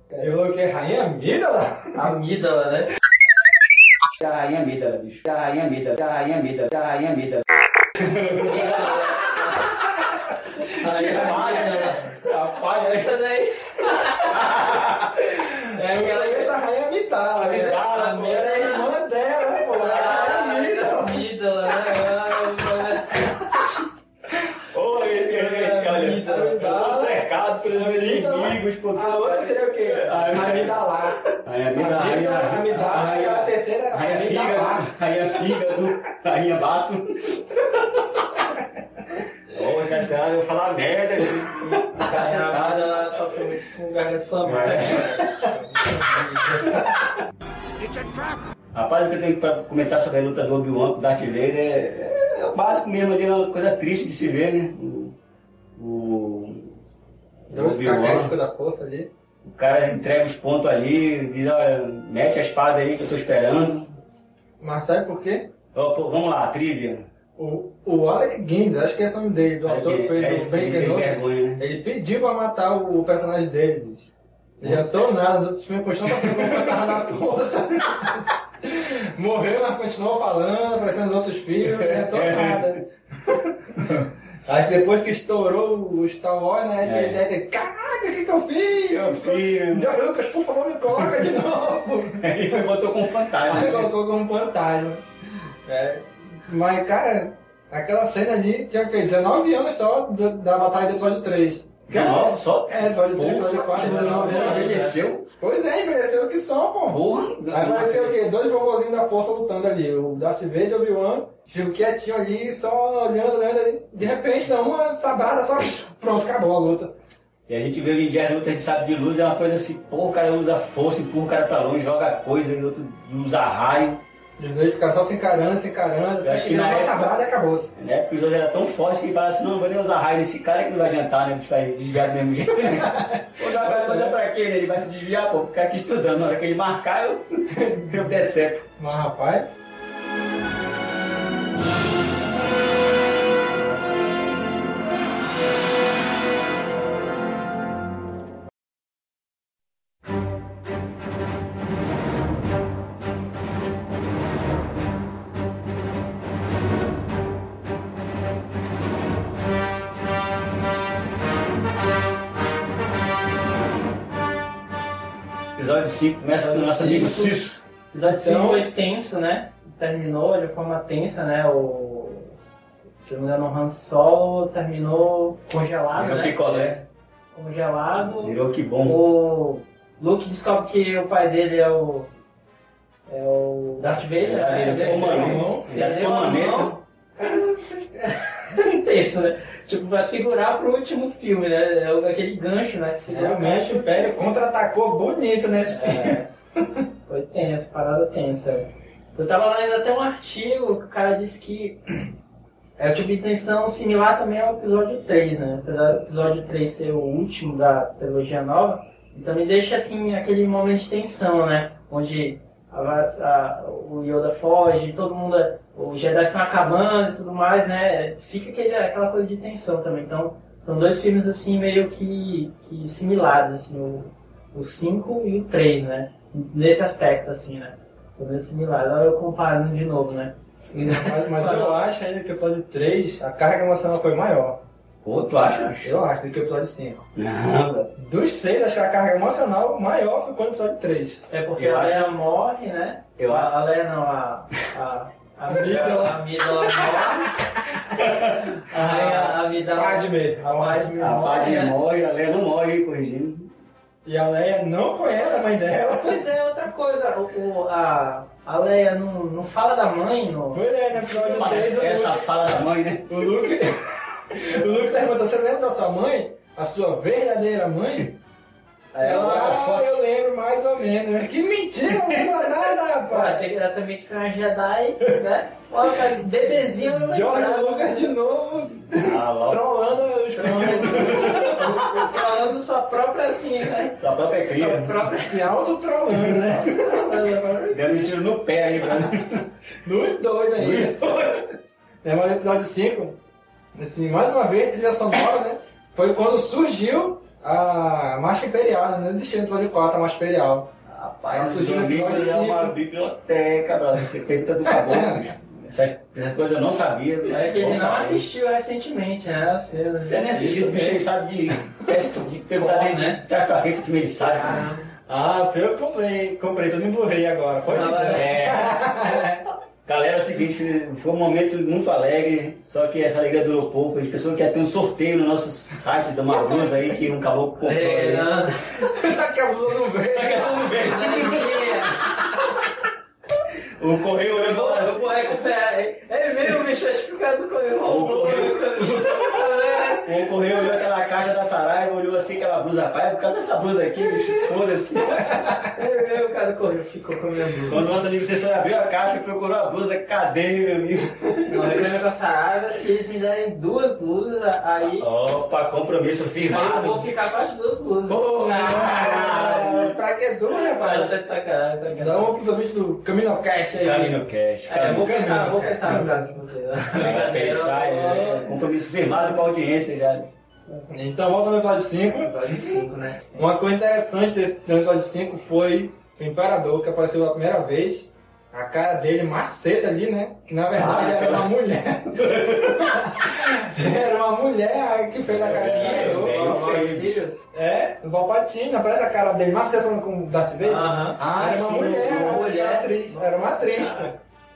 Ele falou que é rainha Amígdala? Amígdala, né? Da Rainha Mida, bicho. Da Rainha Mida, da Rainha Mida, da Rainha Mida. Aí a palha, né? A palha? Essa daí. É aquela que Essa rainha Amidala, né? Amidala, A pô. Mera é irmã dela, pô. A rainha né? Oi, esse cara, olha, eu tô cercado pelos meus inimigos, pô. A outra seria o quê? A Amidalá. Rainha Mida, Rainha... Amidala. E a terceira era Rainha Amidalá. Fígado, Rainha Fígado, Rainha Baço. Ô, os esperaram eu falar merda, A cacetado. ela sofreu muito com garganta inflamada. Rapaz, o que eu tenho pra comentar sobre a luta do Obi-Wan com o Darth Vader é, é o básico mesmo ali, é uma coisa triste de se ver, né? O, o, o Dois Obi-Wan, da força ali. o cara entrega os pontos ali, diz, olha, mete a espada aí que eu tô esperando. Mas sabe por quê? Ó, pô, vamos lá, trivia. O, o Alec Guinness, acho que esse é o nome dele, do ator que fez É, o Ben Kenobi. vergonha, né? Ele pediu pra matar o, o personagem dele, bicho. Ele atou nada, os outros filmes continuam passando como fantasma da força. Morreu, mas continuou falando, aparecendo nos outros filmes, não atou É. nada. Acho que depois que estourou o Star Wars, né? É. Ele ter, caraca, o que, que eu fiz? Eu fiz. George Lucas, por favor, me coloca de novo. Ele foi botou como fantasma. Aí né? colocou como fantasma. É. Mas, cara, aquela cena ali tinha o quê? 19 anos só do- da batalha do episódio 3. 19 só? É, episódio 3, episódio 4, 19 anos. envelheceu? Pois é, envelheceu que só, pô. Porra! Aí apareceu o quê? Dois vovozinhos da força lutando ali. O Darth Vader e o Obi-Wan. Ficou quietinho ali, só olhando, olhando. ali. De repente, dá uma sabrada, só pronto, acabou a luta. E a gente vê hoje em dia a luta de sabre de luz é uma coisa assim, pô, o cara usa força, empurra o cara pra longe, joga coisa, e outro usa raio. Os dois ficaram só se encarando, se encarando. Eu acho que na época- sabrada e acabou-se. Né? Porque os dois eram tão fortes que ele fala assim, não, vou nem usar raio nesse cara que não vai adiantar, né? A gente vai desviar do mesmo jeito. Pô, já vai fazer pra quê, né? Ele vai se desviar, pô, ficar aqui estudando. Na hora que ele marcar, eu, eu decepo. Mas, rapaz, 5 começa com o nosso amigo Cisso. O episódio 5 Então- foi tenso, né? Terminou de forma tensa, né? O, se não me engano, o Han Solo terminou congelado, Virou né? picolé. Congelado. Virou que bom. O Luke descobre que o pai dele é o. É o Darth Vader. É, ele né? ficou maneiro. Ele Já deu ficou a Tenso, né? Tipo, pra segurar pro último filme, né? É aquele gancho, né? Realmente o Império contra-atacou bonito nesse filme. É, foi tenso, parada tensa. Eu tava lendo até um artigo que o cara disse que é tipo de tensão similar também ao episódio 3, né? Apesar do episódio 3 ser o último da trilogia nova, ele também deixa assim aquele momento de tensão, né? Onde a- a- o Yoda foge, todo mundo. Os Jedi estão acabando e tudo mais, né? Fica aquele, aquela coisa de tensão também. Então, são dois filmes assim meio que, que similares, assim, o, o 5 e o 3, né? Nesse aspecto, assim, né? São meio similares. Agora eu comparando de novo, né? Mas, mas eu acho ainda que o episódio 3, a carga emocional foi maior. Pô, tu acha? bicho? Eu acho, do que o episódio 5. Não, velho. Dos seis, acho que a carga emocional maior foi com o episódio 3. É porque Eu a acho- Leia morre, né? Eu a, a Leia não, a. A, a Amígdala. A Amígdala morre. A Leia, a Amígdala. Padme. A Padme A morre, Padme né? morre, a Leia não morre, corrigindo. E a Leia não conhece a mãe dela. Pois é, outra coisa. O, o- a, a Leia não, não fala da mãe no. Pois é, no episódio 6 Parece o que essa Luke, fala da mãe, né? o Luke. O Luke pergunta, você lembra da sua mãe? A sua verdadeira mãe? Aí ela, ah, foto. eu lembro mais ou menos. Que mentira, não lembra nada, rapaz. tem, ela também que ser uma Jedi, né? Cara, bebezinho não George. Lucas de novo, Ah, logo. trollando os fãs. Falando sua própria assim, né? Da própria Sua cria. própria Se auto-trollando, né? Dando um tiro no pé aí, pra Nos dois aí. É, mas no episódio 5, assim, mais uma vez, trilha sonora, né? Foi quando surgiu a Marcha Imperial, né? Não existia no episódio 4 a Marcha Imperial. Rapaz, Ela surgiu no episódio é uma biblioteca, brother. Você feita do caboclo. Essas, essas coisas eu não sabia. É que ele não saber. assistiu recentemente, né? Você, Você nem assistiu, o bicho aí sabe de. Esquece de perguntar né? de trás pra frente, o filme ele sabe. Ah, Ah, foi eu que comprei. Comprei tudo em Blu-ray agora. Ah, dizer. É. Galera, é o seguinte, foi um momento muito alegre, só que essa alegria durou pouco. As pessoas querem ter um sorteio no nosso site da Marluz aí, que um caboclo comprou. é, aí. não. Só que a blusa não veio. O correio olhou e Eu vou, falou eu assim. vou recuperar. É é mesmo, bicho, acho que o cara do correio O roubou. correio- O correio olhou aquela caixa da Saraiva, olhou assim aquela blusa, rapaz, por causa dessa blusa aqui, bicho, foda-se. É mesmo, o cara do correio ficou com a minha blusa. Quando o nosso amigo assessor abriu a caixa e procurou a blusa, cadê, meu amigo? Não, reclamei com a Saraiva, se eles me derem duas blusas, aí, Opa, compromisso aí eu firmado. vou ficar com as duas blusas. Ah, pra que duro, Mas rapaz? tá sacanagem. Dá um pros ouvintes do CaminoCast aí. Camino Cash, É, eu vou pensar, vou pensar no vocês. Vai pensar, é, compromisso firmado com a audiência já. Então, volta no episódio 5. Episódio 5, né? Uma coisa interessante desse no episódio 5 foi o Imperador, que apareceu pela primeira vez. A cara dele maceta ali, né? Que na verdade Ah, era uma mulher. era uma mulher que fez a cara É, feio. É, o Palpatine, aparece a cara dele maceta falando com o Darth Vader. Aham. Ah, era uma sim, mulher, uma era uma mulher. atriz. Era uma atriz.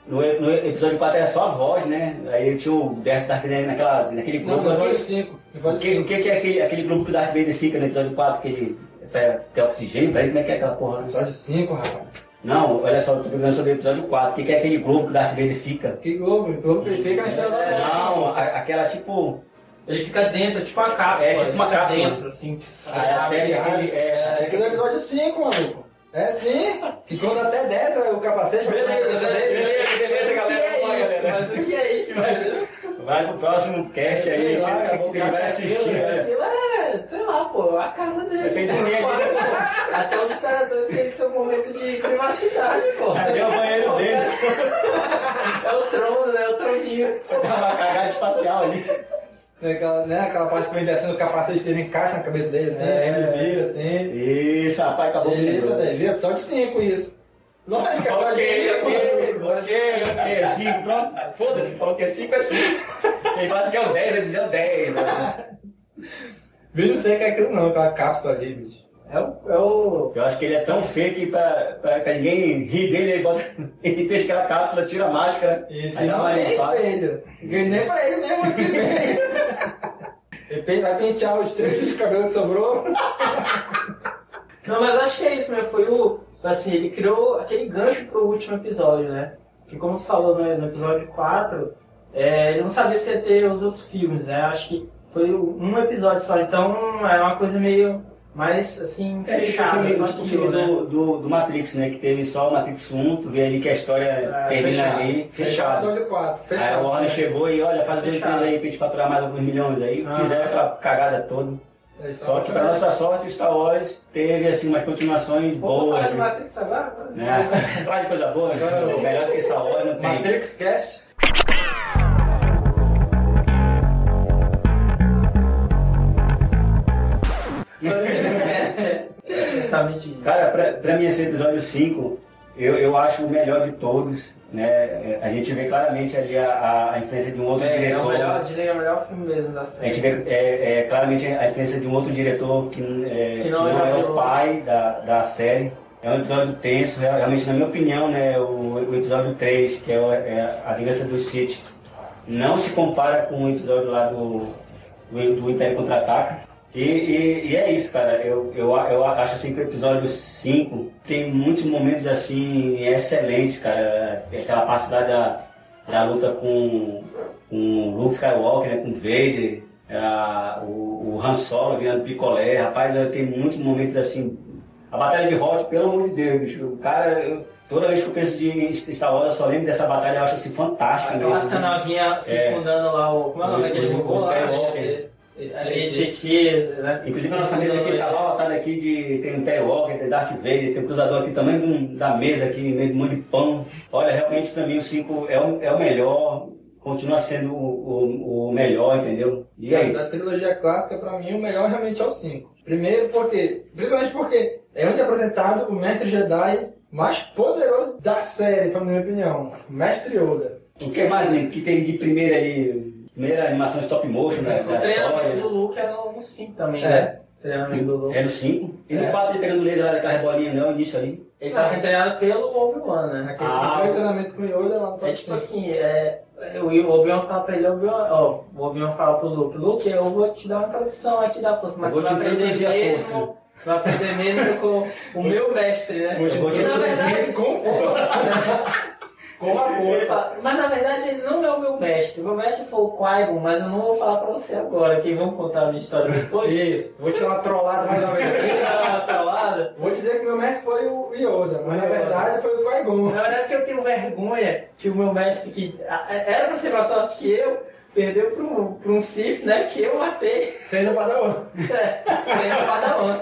No, no episódio 4 era só a voz, né? Aí tinha o Darth Vader naquela, naquele Não, grupo. no O episódio que, 5. o Episódio que, o 5. que que é aquele, aquele grupo que o Darth Vader fica no episódio 4? Que ele pra ter oxigênio pra ele? Como é que é aquela porra? né? Episódio 5, rapaz. Não, olha só, eu tô perguntando sobre o episódio 4. O que que é aquele globo que o Darth Vader fica? Que Globo, o Globo que ele fica na estrela da É. morte. Não, a- aquela tipo. Ele fica dentro, tipo uma cápsula. É, tipo ele uma cápsula. dentro, assim. a- até abre, aquele. É É, aquele episódio 5, maluco. É sim, que quando até desce o capacete Beleza, beleza, beleza, O que galera. é isso? Mas o que é isso? Vai pro próximo cast aí, lá, daqui a cara, pouco ele que vai assistir. é né? É, sei lá, pô, a casa dele. Depende do meio ali. Até os imperadores têm seu momento de privacidade, pô. Cadê o banheiro dele? É o trono, né? É o troninho. Vai dar uma cagada espacial ali. Né, Aquela, né, aquela parte que vem descendo o capacete dele encaixa na cabeça dele, assim, É. ele vira, assim. Isso, rapaz, acabou com Isso, daí, viu? Episódio 5 isso. Lógico que é episódio Ok, 5. ok, ok, ok, 5, pronto. Foda-se, falou que é 5, é 5. Quem fala que é o 10, vai dizer o 10. Né? Bicho, não sei o que é aquilo não, aquela cápsula ali, bicho. É o. É o... Eu acho que ele é tão feio que pra, pra, pra ninguém rir dele, ele, bota, ele fecha aquela cápsula, tira a máscara. Dá não tem espelho. Nem pra ele mesmo se vê. Ele vai pentear os três fios de cabelo que sobrou. Não, mas acho que é isso, né? Foi o. Assim, ele criou aquele gancho pro último episódio, né? Que como você falou no, no episódio 4, é, ele não sabia se ia ter os outros filmes, né? Acho que foi um episódio só, então é uma coisa meio mais assim, É tipo o fechada. tipo o filme né? do, do, do Matrix, né? Que teve só o Matrix 1, tu vê ali que a história É, termina Fechado. ali, Fechado. Episódio 4, Aí fechado. a Warner chegou e olha, faz dois três aí pra gente faturar mais alguns milhões aí. Ah. Fizeram aquela cagada toda. É, Só que pra nossa sorte, Star Wars teve assim umas continuações Vamos boas. falar de Matrix agora? Né? Falar de coisa boa, Agora- melhor do que Star Wars, não tem. Matrix Cast. Exatamente. Cara, pra, pra mim esse episódio 5, eu, eu acho o melhor de todos. Né? É, A gente vê claramente ali a, a- a influência de um outro É, é o diretor. melhor, dizem é o melhor filme mesmo da A série. gente vê é, é, claramente a influência de um outro diretor que, é, Que que não não, é é o pai da, da série. É um episódio tenso, real- realmente, na minha opinião, né, o, o episódio 3, que é, o- é a vingança do City, não se compara com o episódio lá do, do, do Império Contra-Ataca. E, e- e é isso, cara. Eu, eu, eu acho assim que o episódio 5 tem muitos momentos assim excelentes, cara. Aquela parte lá da, da luta com, com Luke Skywalker, né, com Vader, a- o, o Han Solo virando picolé. Rapaz, tem muitos momentos assim. A Batalha de Hoth, pelo amor de Deus, bicho. O cara, eu- toda vez que eu penso de Star Wars, eu só lembro dessa batalha, eu acho assim fantástica. Aquela navinha se É. fundando lá, o, como é o nome daquele robô lá? Né? Inclusive a nossa mesa aqui tá lotada aqui de. Tem um Terry Walker, tem Darth Vader, tem um cruzador aqui de um- da mesa aqui, meio de um monte de pão. Olha, realmente pra mim o 5 é o, é o melhor, continua sendo o, o, o melhor, entendeu? E é Da isso. trilogia clássica, pra mim, o melhor realmente é o 5. Primeiro porque, principalmente porque é onde é apresentado o Mestre Jedi mais poderoso da série, na minha opinião. O Mestre Yoda. O que mais, né, que tem de primeira ali, primeira animação stop motion né, O treinamento do? Luke é no 5 também, É. né? O treinamento do Luke. É no 5. E no É. 4 ele pegando laser lá daquela rebolinha, não, início ali. Ele tá sendo treinado pelo Obi-Wan, né? Aquele Ah. foi treinamento com Yoda lá no É tipo 5. assim, é, é, o Obi-Wan fala pra ele, Obi-Wan, ó, o Obi-Wan fala pro Luke, Luke, eu vou te dar uma tradução aqui da força, mas Eu vou te aprender introduzir a força. tu vai aprender mesmo com o meu mestre, né? Vou te introduzir com força. com a força. mas na verdade ele não é o meu mestre, o meu mestre foi o Qui-Gon, mas eu não vou falar pra você agora, que vamos contar a minha história depois. Isso. Vou te dar uma trollada mais uma vez. Tirar uma trollada. Vou dizer que meu mestre foi o Yoda, mas na verdade foi o Qui-Gon. Na verdade, porque eu tenho vergonha que o meu mestre, que era pra ser mais sorte que eu, perdeu pra um, pra um Sith, né? Que eu matei. Sendo Padawan. É, no Padawan.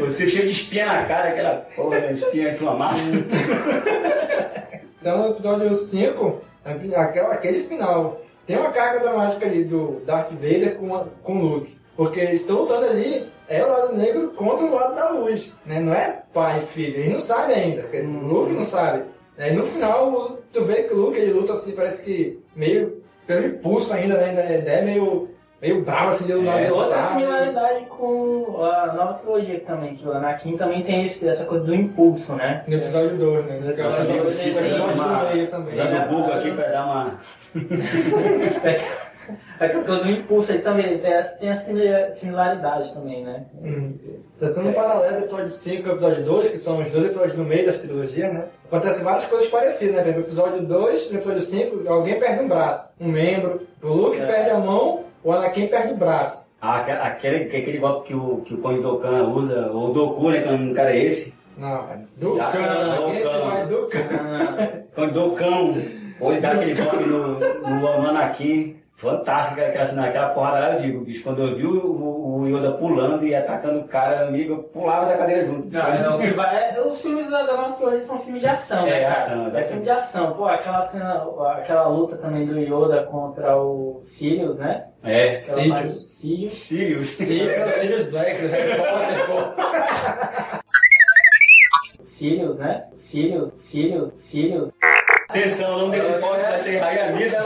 Você cheio de espinha na cara, aquela porra, espinha inflamada. Então no episódio 5, aquela- aquele final, tem uma carga dramática ali do Darth Vader com, a- com o Luke. Porque eles estão lutando ali, é o lado negro contra o lado da luz. Né? Não é pai e filho, eles não sabem ainda. porque O Luke não sabe. Aí no final, tu vê que o Luke ele luta assim, parece que meio pelo impulso ainda, né? Ainda é- é meio, meio bravo assim, de lado É, Outra lutar, similaridade com a nova trilogia também, que o Anakin também tem esse- essa coisa do impulso, né? No episódio 2, né? No episódio eu dois, preciso tem o dar episódio uma- do meio também. Usando o Google aqui pra dar uma. Aquela coisa do impulso aí também tem simila- similaridade também, né? Hum. Fazendo um paralelo do episódio 5 e episódio 2, que são os dois episódios no meio das trilogias, né? Acontecem várias coisas parecidas, né? No episódio 2 no episódio 5, alguém perde um braço, um membro. O Luke É. perde a mão, o Anakin perde o braço. Ah, aquele, aquele, aquele golpe que o, que o Conde Dokan usa, ou o Doku, né? Que cara é esse. Não, é Ducan, Ah, Ducan. se vai? Ah, Conde Dokkan, ou ele dá aquele golpe no, no, no Anakin. Fantástico aquela, cena, aquela porrada lá, eu digo, bicho. Quando eu vi o, o, o Yoda pulando e atacando o cara, amigo, eu pulava da cadeira junto. Não, é o que vai, é, os filmes da, nova trilogia são filmes de ação, É, né, cara? ação, é filme de ação. Pô, aquela cena, aquela luta também do Yoda contra o Sirius, né? É. Sirius. Sim, é o Sirius Black, do Harry Potter, pô. Sirius, né? Sirius, Sirius, Sirius. Atenção, o nome desse podcast vai ser Rayanida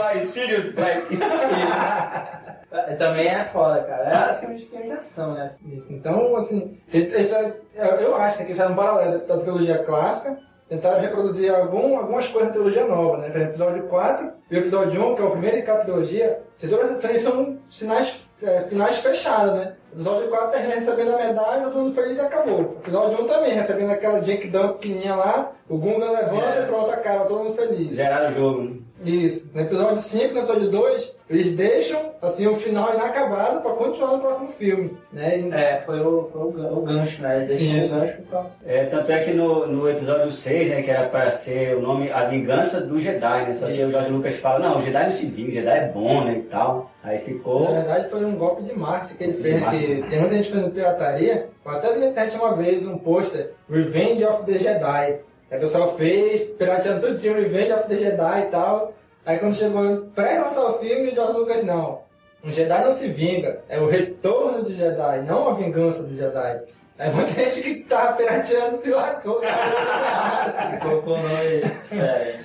é, também é foda, cara. É filme de filme de ação, né? Então, assim, eu acho né, que faz um paralelo da trilogia clássica, tentaram reproduzir algum, algumas coisas da trilogia nova, né? Por exemplo, episódio 4 e o episódio 1, que é o primeiro de cada trilogia, se todas as edições são sinais, é, finais fechados, né? O episódio 4 termina recebendo a medalha, todo mundo feliz e acabou. O episódio 1 também, recebendo aquela Jake Dump pequenininha lá, o Gunga levanta É. e pronto, acaba, todo mundo feliz. Zeraram o jogo. né? Isso. No episódio 5 no episódio 2, eles deixam assim, o final inacabado pra continuar no próximo filme. Né? E- É, foi o, foi o, gan- o gancho, né? Ele deixou Isso. o gancho pra... É, tanto é que no, no episódio 6, né, que era para ser o nome A Vingança do Jedi, né? Só que o George Lucas fala, não, o Jedi não se vinga, o Jedi é bom, né, e tal. Aí ficou... Na verdade, foi um golpe de marketing que ele De fez. Que tem muita gente fazendo pirataria. Eu até vi na internet uma vez um pôster Revenge of the Jedi. Aí o pessoal fez, pirateando tudo, tinha Revenge of the Jedi e tal. Aí quando chegou pré lançar o filme, o George Lucas não. Um Jedi não se vinga, é o retorno de Jedi, não a vingança do Jedi. Aí muita gente que tava pirateando se lascou, cara. Ficou com nome.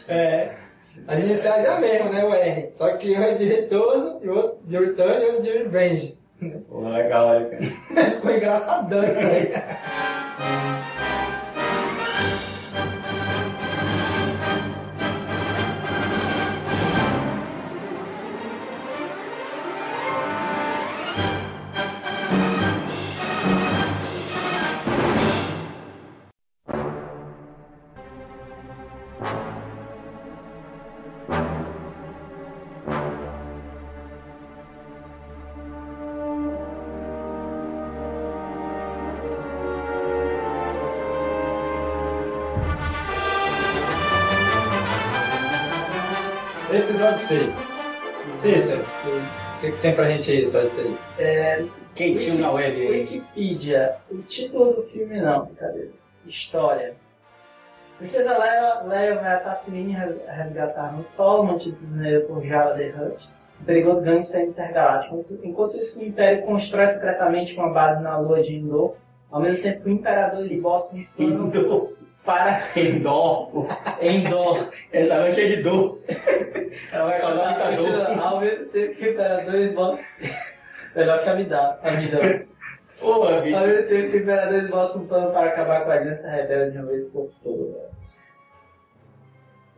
É. As iniciais é a mesma, né? O R. Só que um é de retorno, e outro de return e outro de revenge. Pô, legal, olha, cara. Ficou engraçadão isso aí. Episódio 6. Cícero, o que, que tem pra gente aí, pra aí? É, Quentinho na web aí. Wikipedia, o título do filme não, cadê? História. Princesa Leia, Leia vai a Tatooine res- resgatar Han Solo, mantido prisioneiro por Jabba the Hutt, um perigoso gangster intergaláctico. Enquanto- Enquanto isso, o Império constrói secretamente uma base na lua de Endor, ao mesmo tempo que o Imperador esboça um plano Endor. Para Endor, pô. Endor. Essa noite é cheia de dor. Ela vai causar muita dor. Ao mesmo tempo que o Imperador esboça... Melhor que a vida, a vida. Porra, Ao mesmo tempo que o Imperador esboça um plano para acabar com a aliança rebelde de uma vez por todas.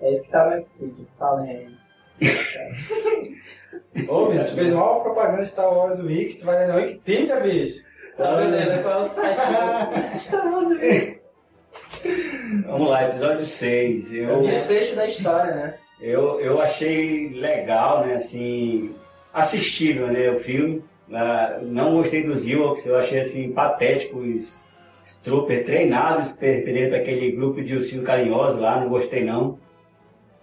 É isso que tá no Wikipedia, falem aí. Ô, bicho, tu fez uma propaganda de Star Wars Week, tu vai na Wikipedia, bicho. Tá beleza, qual é o site? Star Wars Week. Vamos lá, episódio 6. É Eu, o desfecho da história, né? eu, eu achei legal, né, assim, assistível, né, o filme. Ah, não gostei dos Ewoks, eu achei, assim, patéticos. Os troopers treinados, perderem para aquele grupo de ursinho carinhoso lá, não gostei não.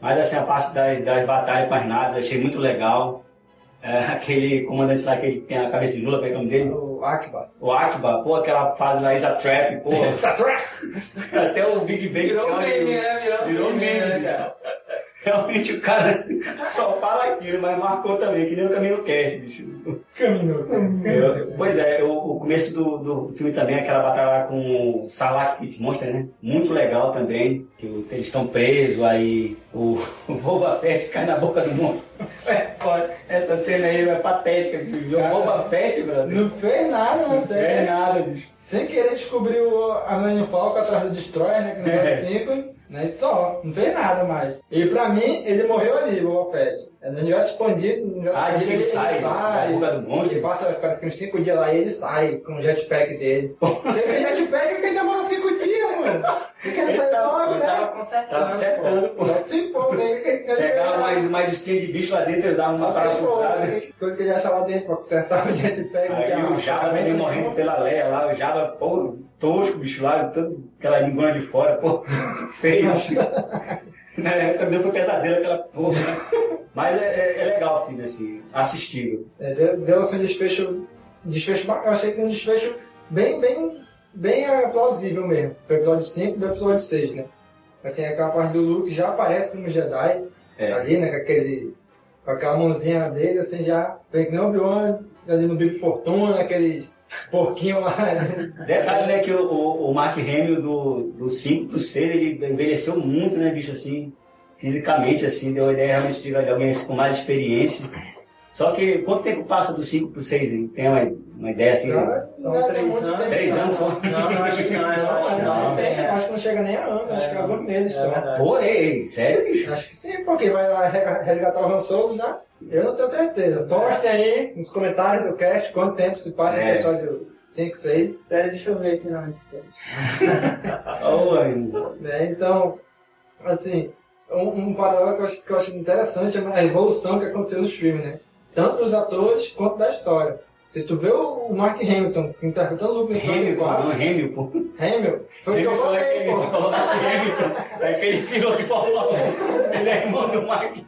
Mas, assim, a parte das, das batalhas com as naves, achei muito legal. É, aquele comandante lá que tem a cabeça de Lula, como é é o nome dele? O Akbar. O Akbar, pô, aquela fase lá, Isa Trap, pô. Até o Big Bang Virou Theory, meme, né? Virou, Virou meme, meme, né, cara. Realmente o cara só fala aquilo, mas marcou também, que nem o Caminho Cast, bicho. Caminho. Pois é, eu- o começo do, do filme também, aquela batalha lá com o Sarlacc Pit Monster, né? Muito legal também, que eles estão presos, aí o, o Boba Fett cai na boca do monstro. É, essa cena aí é patética, bicho. O Boba Fett, brother. Não fez nada na Não é série. nada, bicho. Sem querer descobriu a Millennium Falcon atrás do Destroyer, né? Que não É. é 5, né? E só, não fez nada mais. E pra mim, ele morreu ali, o Boba Fett. É, No universo expandido, no universo Ah, expandido, ele sai da boca do monstro. Ele passa parece que uns 5 dias lá e ele sai com o jetpack dele. Você vê jetpack que ele demora 5 dias, mano. Ele quer Ele sair tava- logo, Ele né? tava consertando. Tava acertando, pô. Assim, pô, né? Pegava mais, mais skin de bicho lá dentro e dava uma parafusada. né? Que coisa que ele acha lá dentro pra consertar o jetpack. Aí o uma Java também morrendo pela Leia lá, o Java, pô, tosco, bicho lá, todo, aquela língua de fora, pô, feio. Na época deu foi pesadelo aquela porra. né? Mas é, é- é legal o filme, assim, assistível. É, deu, deu assim, um desfecho, desfecho. Eu achei que um desfecho bem, bem, bem plausível mesmo. Do episódio 5 e do episódio 6, né? Assim, aquela parte do Luke já aparece como Jedi, É. ali, né? Com, aquele, com aquela mãozinha dele, assim, já. Foi que nem o Obi-Wan ali no Big Fortuna, aqueles porquinhos lá. né? Detalhe, né, que o, o, Mark Hamill do, do 5 pro 6, ele envelheceu muito, né, bicho, assim, fisicamente, assim, deu a ideia realmente de alguém com mais experiência. Só que quanto tempo passa do 5 pro 6? hein? Tem uma, uma ideia assim? São Não é três muito anos. tempo, Três não. anos só? Não, eu acho que não, eu acho que Não, não. tem, É. acho que não chega nem a ano, acho que é alguns meses É só. verdade. Pô, ei, sério, bicho? Acho que sim, porque vai resgatar o Han Solo já. Eu não tenho certeza. Postem aí nos comentários do cast quanto tempo se passa no É. episódio 5, 6. Pera, deixa eu ver aqui na Né? Então, assim, um, um paralelo que eu, acho, que eu acho interessante é a evolução que aconteceu no streaming, né? Tanto dos atores quanto da história. Se tu vê o o Mark Hamilton interpretando o Luke Hamilton, 4, não, Hamilton. Hamilton, foi o que eu Hamilton é falei, pô. Hamilton, é aquele piloto de Fórmula 1. Ele é irmão do Mike.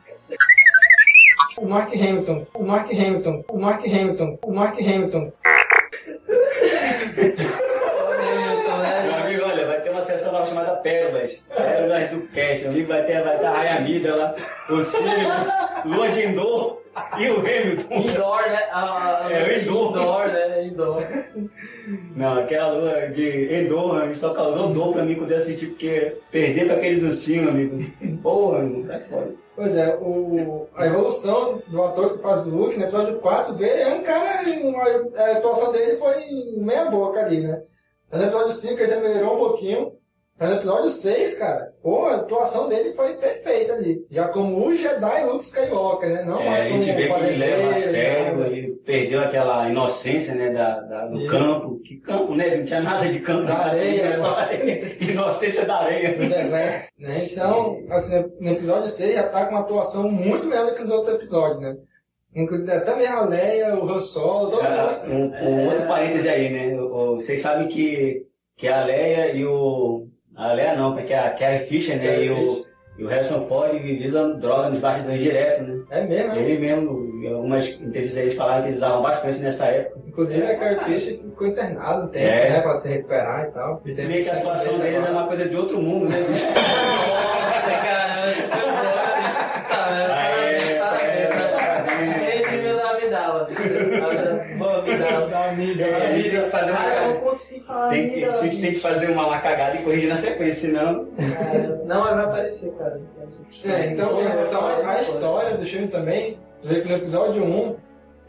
O Mark Hamilton, o Mark Hamilton, o Mark Hamilton, o Mark Hamilton. Meu amigo, olha, vai ter uma sessão nova chamada Pérolas. Pérolas do Cast. Meu amigo vai ter, vai ter a Rayamida lá, o Círio, Lua de Endor e o Hamilton. Indoor, né? A- a- É, o indoor. Indoor, né? Indoor. Não, aquela lua de Endor, mano, só causou dor pra mim quando eu assisti, porque perder pra aqueles ursinhos, amigo. Porra, amigo, sai fora. Pois é, o, a evolução do ator que faz o Luke no episódio 4 dele é um cara. uma- a atuação dele foi meia boca ali, né? Mas no episódio 5 ele já melhorou um pouquinho. No episódio 6, cara, pô, a atuação dele foi perfeita ali. Já como o Jedi Luke Skywalker, né? Não É, mais a gente vê que ele leva a fazendeiro, sério, ele perdeu aquela inocência, né, da, da- do Isso. campo. Que campo, né? Não tinha nada de campo Da na areia, né? Só areia. Inocência da areia. no deserto, né? Então, assim, no episódio 6 já tá com uma atuação muito melhor do que nos outros episódios, né? Inclusive até mesmo a Leia, o Han Solo, todo mundo. um, um outro parêntese aí, né? Vocês sabem que, que a Leia e o. A Leia não, porque a Carrie Fisher, né? Carrie E o, Fisher. e o Harrison Ford visam droga nos bastidores direto, né? É mesmo? Ele mesmo, em algumas entrevistas eles falaram que eles usavam bastante nessa época. Inclusive a Carrie Fisher ficou internada um tempo, É. né? Pra se recuperar e tal. Você vê que a atuação deles é uma coisa de outro mundo, né? bicho? Nossa, cara, Da amiga, É, a gente tem que fazer uma Cara, eu não cagada. consigo falar Tem que, a gente tem que fazer uma, uma cagada e corrigir na sequência, senão. Cara, Não, mas vai aparecer, cara. É, então, em relação à história do filme também, tu vê que no episódio 1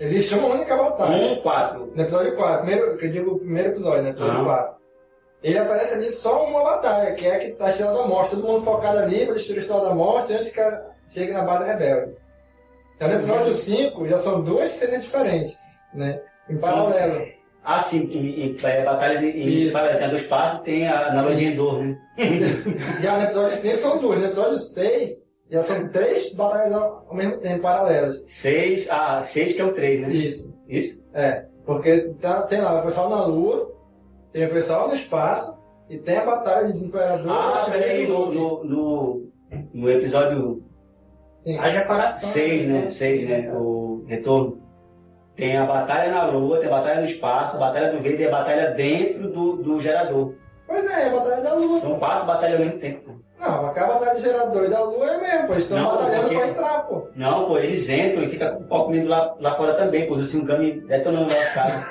existe uma única batalha. Um, quatro. No episódio 4, primeiro, que eu digo o primeiro episódio, né? Episódio Aham. 4. Ele aparece ali só uma batalha, que é a que tá a Estrela da Morte. Todo mundo focado ali pra destruir a Estrela da Morte antes que ela chegue na base rebelde. Então no episódio 5 já são duas cenas diferentes, né? Em paralelo. Ah, sim, em, em, é, batalhas em, em paralelo. tem a dois passos tem a na de Endor, né? Já no episódio 5 são duas. No episódio 6 já são três batalhas ao mesmo tempo, paralelas. Seis, ah, seis que é o três, né? Isso. Isso? É. Porque tá- tem lá o pessoal na Lua, tem o pessoal no espaço e tem a batalha de Imperador. Ah, peraí, no, Luke. no, no, no episódio Sim. Haja coração. 6, né? 6, né? O retorno. Tem a batalha na Lua, tem a batalha no espaço, a batalha do Vader e a batalha dentro do, do gerador. Pois é, é a batalha da Lua. São quatro batalhas ao mesmo tempo. Não, mas a batalha do gerador e da Lua é mesmo, pô. Eles estão batalhando porque- pra entrar, pô. Não, pô, eles entram e ficam com o pau comendo lá, lá fora também, pô. Os Singami detonando no nosso carro.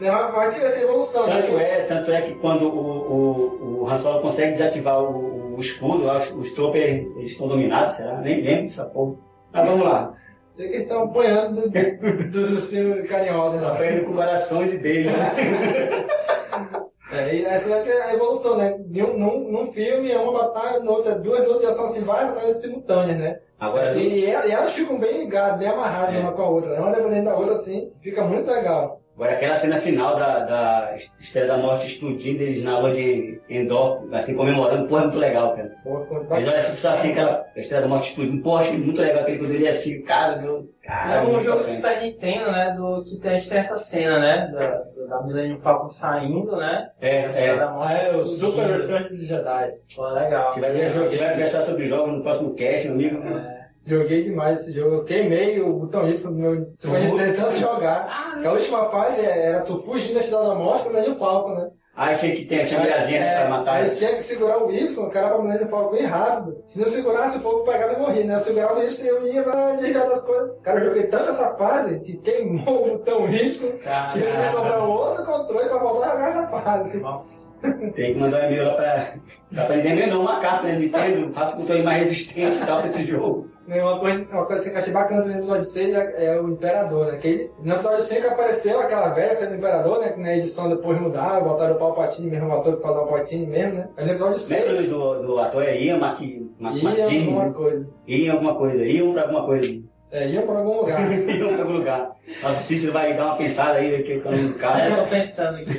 Não, mas vai ter essa evolução, né? Tanto é, tanto é que quando o, o, o Han Solo consegue desativar o, o escudo, que os troopers eles estão dominados, será? Nem lembro dessa porra. Mas vamos lá. Sei que eles estão apanhando do- dos ursinhos carinhosos lá. Aprende com corações e deles, né? É, e essa ter a evolução, né? Num, num, num filme é uma batalha, no outro é duas, no outro já são assim, várias batalhas simultâneas, né? Agora, Assim, e, e elas ficam bem ligadas, bem amarradas É. uma com a outra. né? Uma dependendo da outra, assim, fica muito legal. Agora aquela cena final da, da Estrela da Morte explodindo, eles na aula de Endor, assim, comemorando, porra, é muito legal, cara. Pô, ficou Eles olham assim, só assim, aquela Estrela da Morte explodindo, porra, achei muito legal aquele quando ele ia assim, cara, meu. Cara, É um jogo bacana. Super Nintendo, né? Do, que tem, a gente tem essa cena, né? Da, da Millennium Falcon saindo, né? É, é. Da morte é o. Super Return de Jedi. Pô, legal. A gente vai conversar- a gente vai conversar sobre jogos no próximo cast, meu amigo. É. Joguei demais esse jogo. Eu queimei o botão Y do meu Nintendo de tanto jogar. Porque a última fase era tu fugindo da Estrela da Morte com o Falcon, né? Ah, tinha que ter, tinha mirazinha né, É, pra matar. Aí tinha que segurar o Y, o cara pra Millennium Falcon bem rápido. Se não segurasse, o fogo pegava e morria, né? Eu segurava o Y, eu ia vai, desviar das coisas. Cara, eu joguei tanto essa fase que queimou o botão Y. Tive que comprar um outro controle pra voltar a jogar essa fase. Nossa. Tem que mandar um e-mail lá pra. Dá pra Nintendo, não, uma carta, né? Nintendo, faça o controle mais resistente e tal pra esse jogo. Né, uma coisa, uma coisa que eu achei bacana também no episódio 6 é, é o Imperador, né? Que ele, no episódio 5 apareceu aquela velha do Imperador, né? Que na edição depois mudaram, botaram o Palpatine mesmo, o ator que faz o Palpatine mesmo, né? Aí no episódio Lembra 6 do, do ator é Ian Maqui- Ma- ia Martini? alguma coisa. Ian alguma coisa, Ian pra alguma coisa. É, ia pra algum lugar. Ian pra algum lugar. Nossa, o Cícero vai dar uma pensada aí, que é o nome do É, cara. eu tô pensando aqui.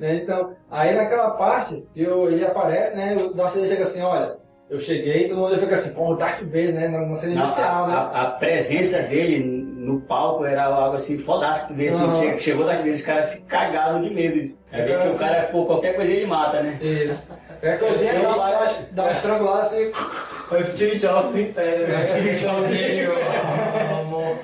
Né, Então, aí naquela parte, eu, ele aparece, né? O Darth Vader chega assim, olha, eu cheguei, todo mundo fica assim, pô, o Darth Vader, né? Na, na cena Não, inicial, a, né? a- a presença dele no palco era algo assim fodástico. Ver, assim, che- chegou das vezes, os caras se cagaram de medo. É ver Então, que o cara, por qualquer coisa, ele mata, né? Isso. É coisinha, dá, uma- dá uma estrangulada assim, Foi o Steve Jobs do Império, né? Steve Jobs. Amor.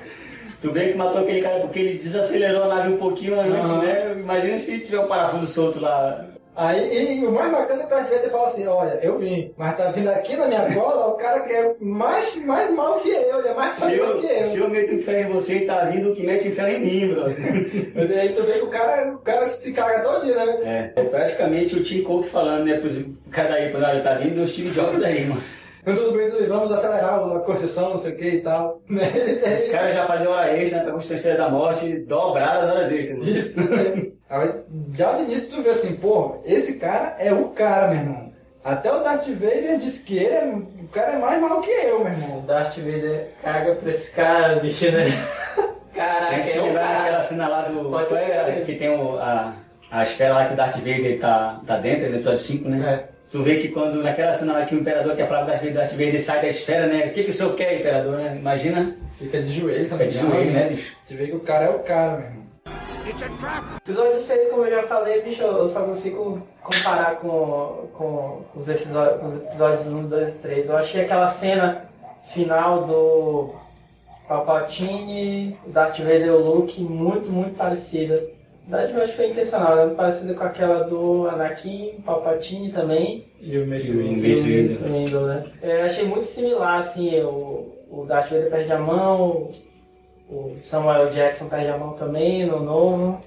Tu bem que matou aquele cara porque ele desacelerou a nave um pouquinho antes, Aham. né? Imagina se tiver um parafuso solto lá. Aí, e o mais bacana é que o Darth Vader fala assim, olha, eu vim, mas tá vindo aqui na minha cola o cara que é mais, mais mal que eu, ele é mais eu, que eu. se eu meto em ferro em você, ele tá vindo o que mete em ferro em mim, bro. Mas aí tu vê que o cara, o cara se caga todo dia, né? É, praticamente o Tim Cook falando, né, pros cada aí, quando ele tá vindo, o Steve Jobs daí, mano. Tudo bem, tudo bem, vamos acelerar a construção, não sei o que e tal. Né? Esses caras já faziam hora extra, né, pra construir a Estrela da Morte, dobradas as horas extras. mano. Isso. Aí, já no início tu vê assim, pô, esse cara é o cara, meu irmão. Até o Darth Vader disse que ele é, o cara é mais mal que eu, meu O irmão. Darth Vader caga pra esse cara, bicho, né? A Caraca, gente se é lembrar daquela cara. cena lá do. Pode é que tem o, a, a esfera lá que o Darth Vader tá, tá dentro, no episódio 5, né? É. Tu vê que quando naquela cena lá que o imperador quer falar com o Darth Vader, Darth Vader sai da esfera, né? O que, que o senhor quer, imperador, né? Imagina, Fica de joelho, fica de joelho, né, bicho? Tu vê que o cara é o cara, meu irmão. Episódio 6, como eu já falei, bicho, eu só consigo comparar com, com, com os, episódios, com os episódios 1, 2 e 3. Eu achei aquela cena final do Palpatine, o Darth Vader e o Luke muito, muito parecida. Na verdade, eu acho que foi intencional, né? parecida com aquela do Anakin, Palpatine também. E o Mace Windu. E né? Eu achei muito similar, assim, o, o Darth Vader perde a mão, o Samuel Jackson perde a mão também no novo.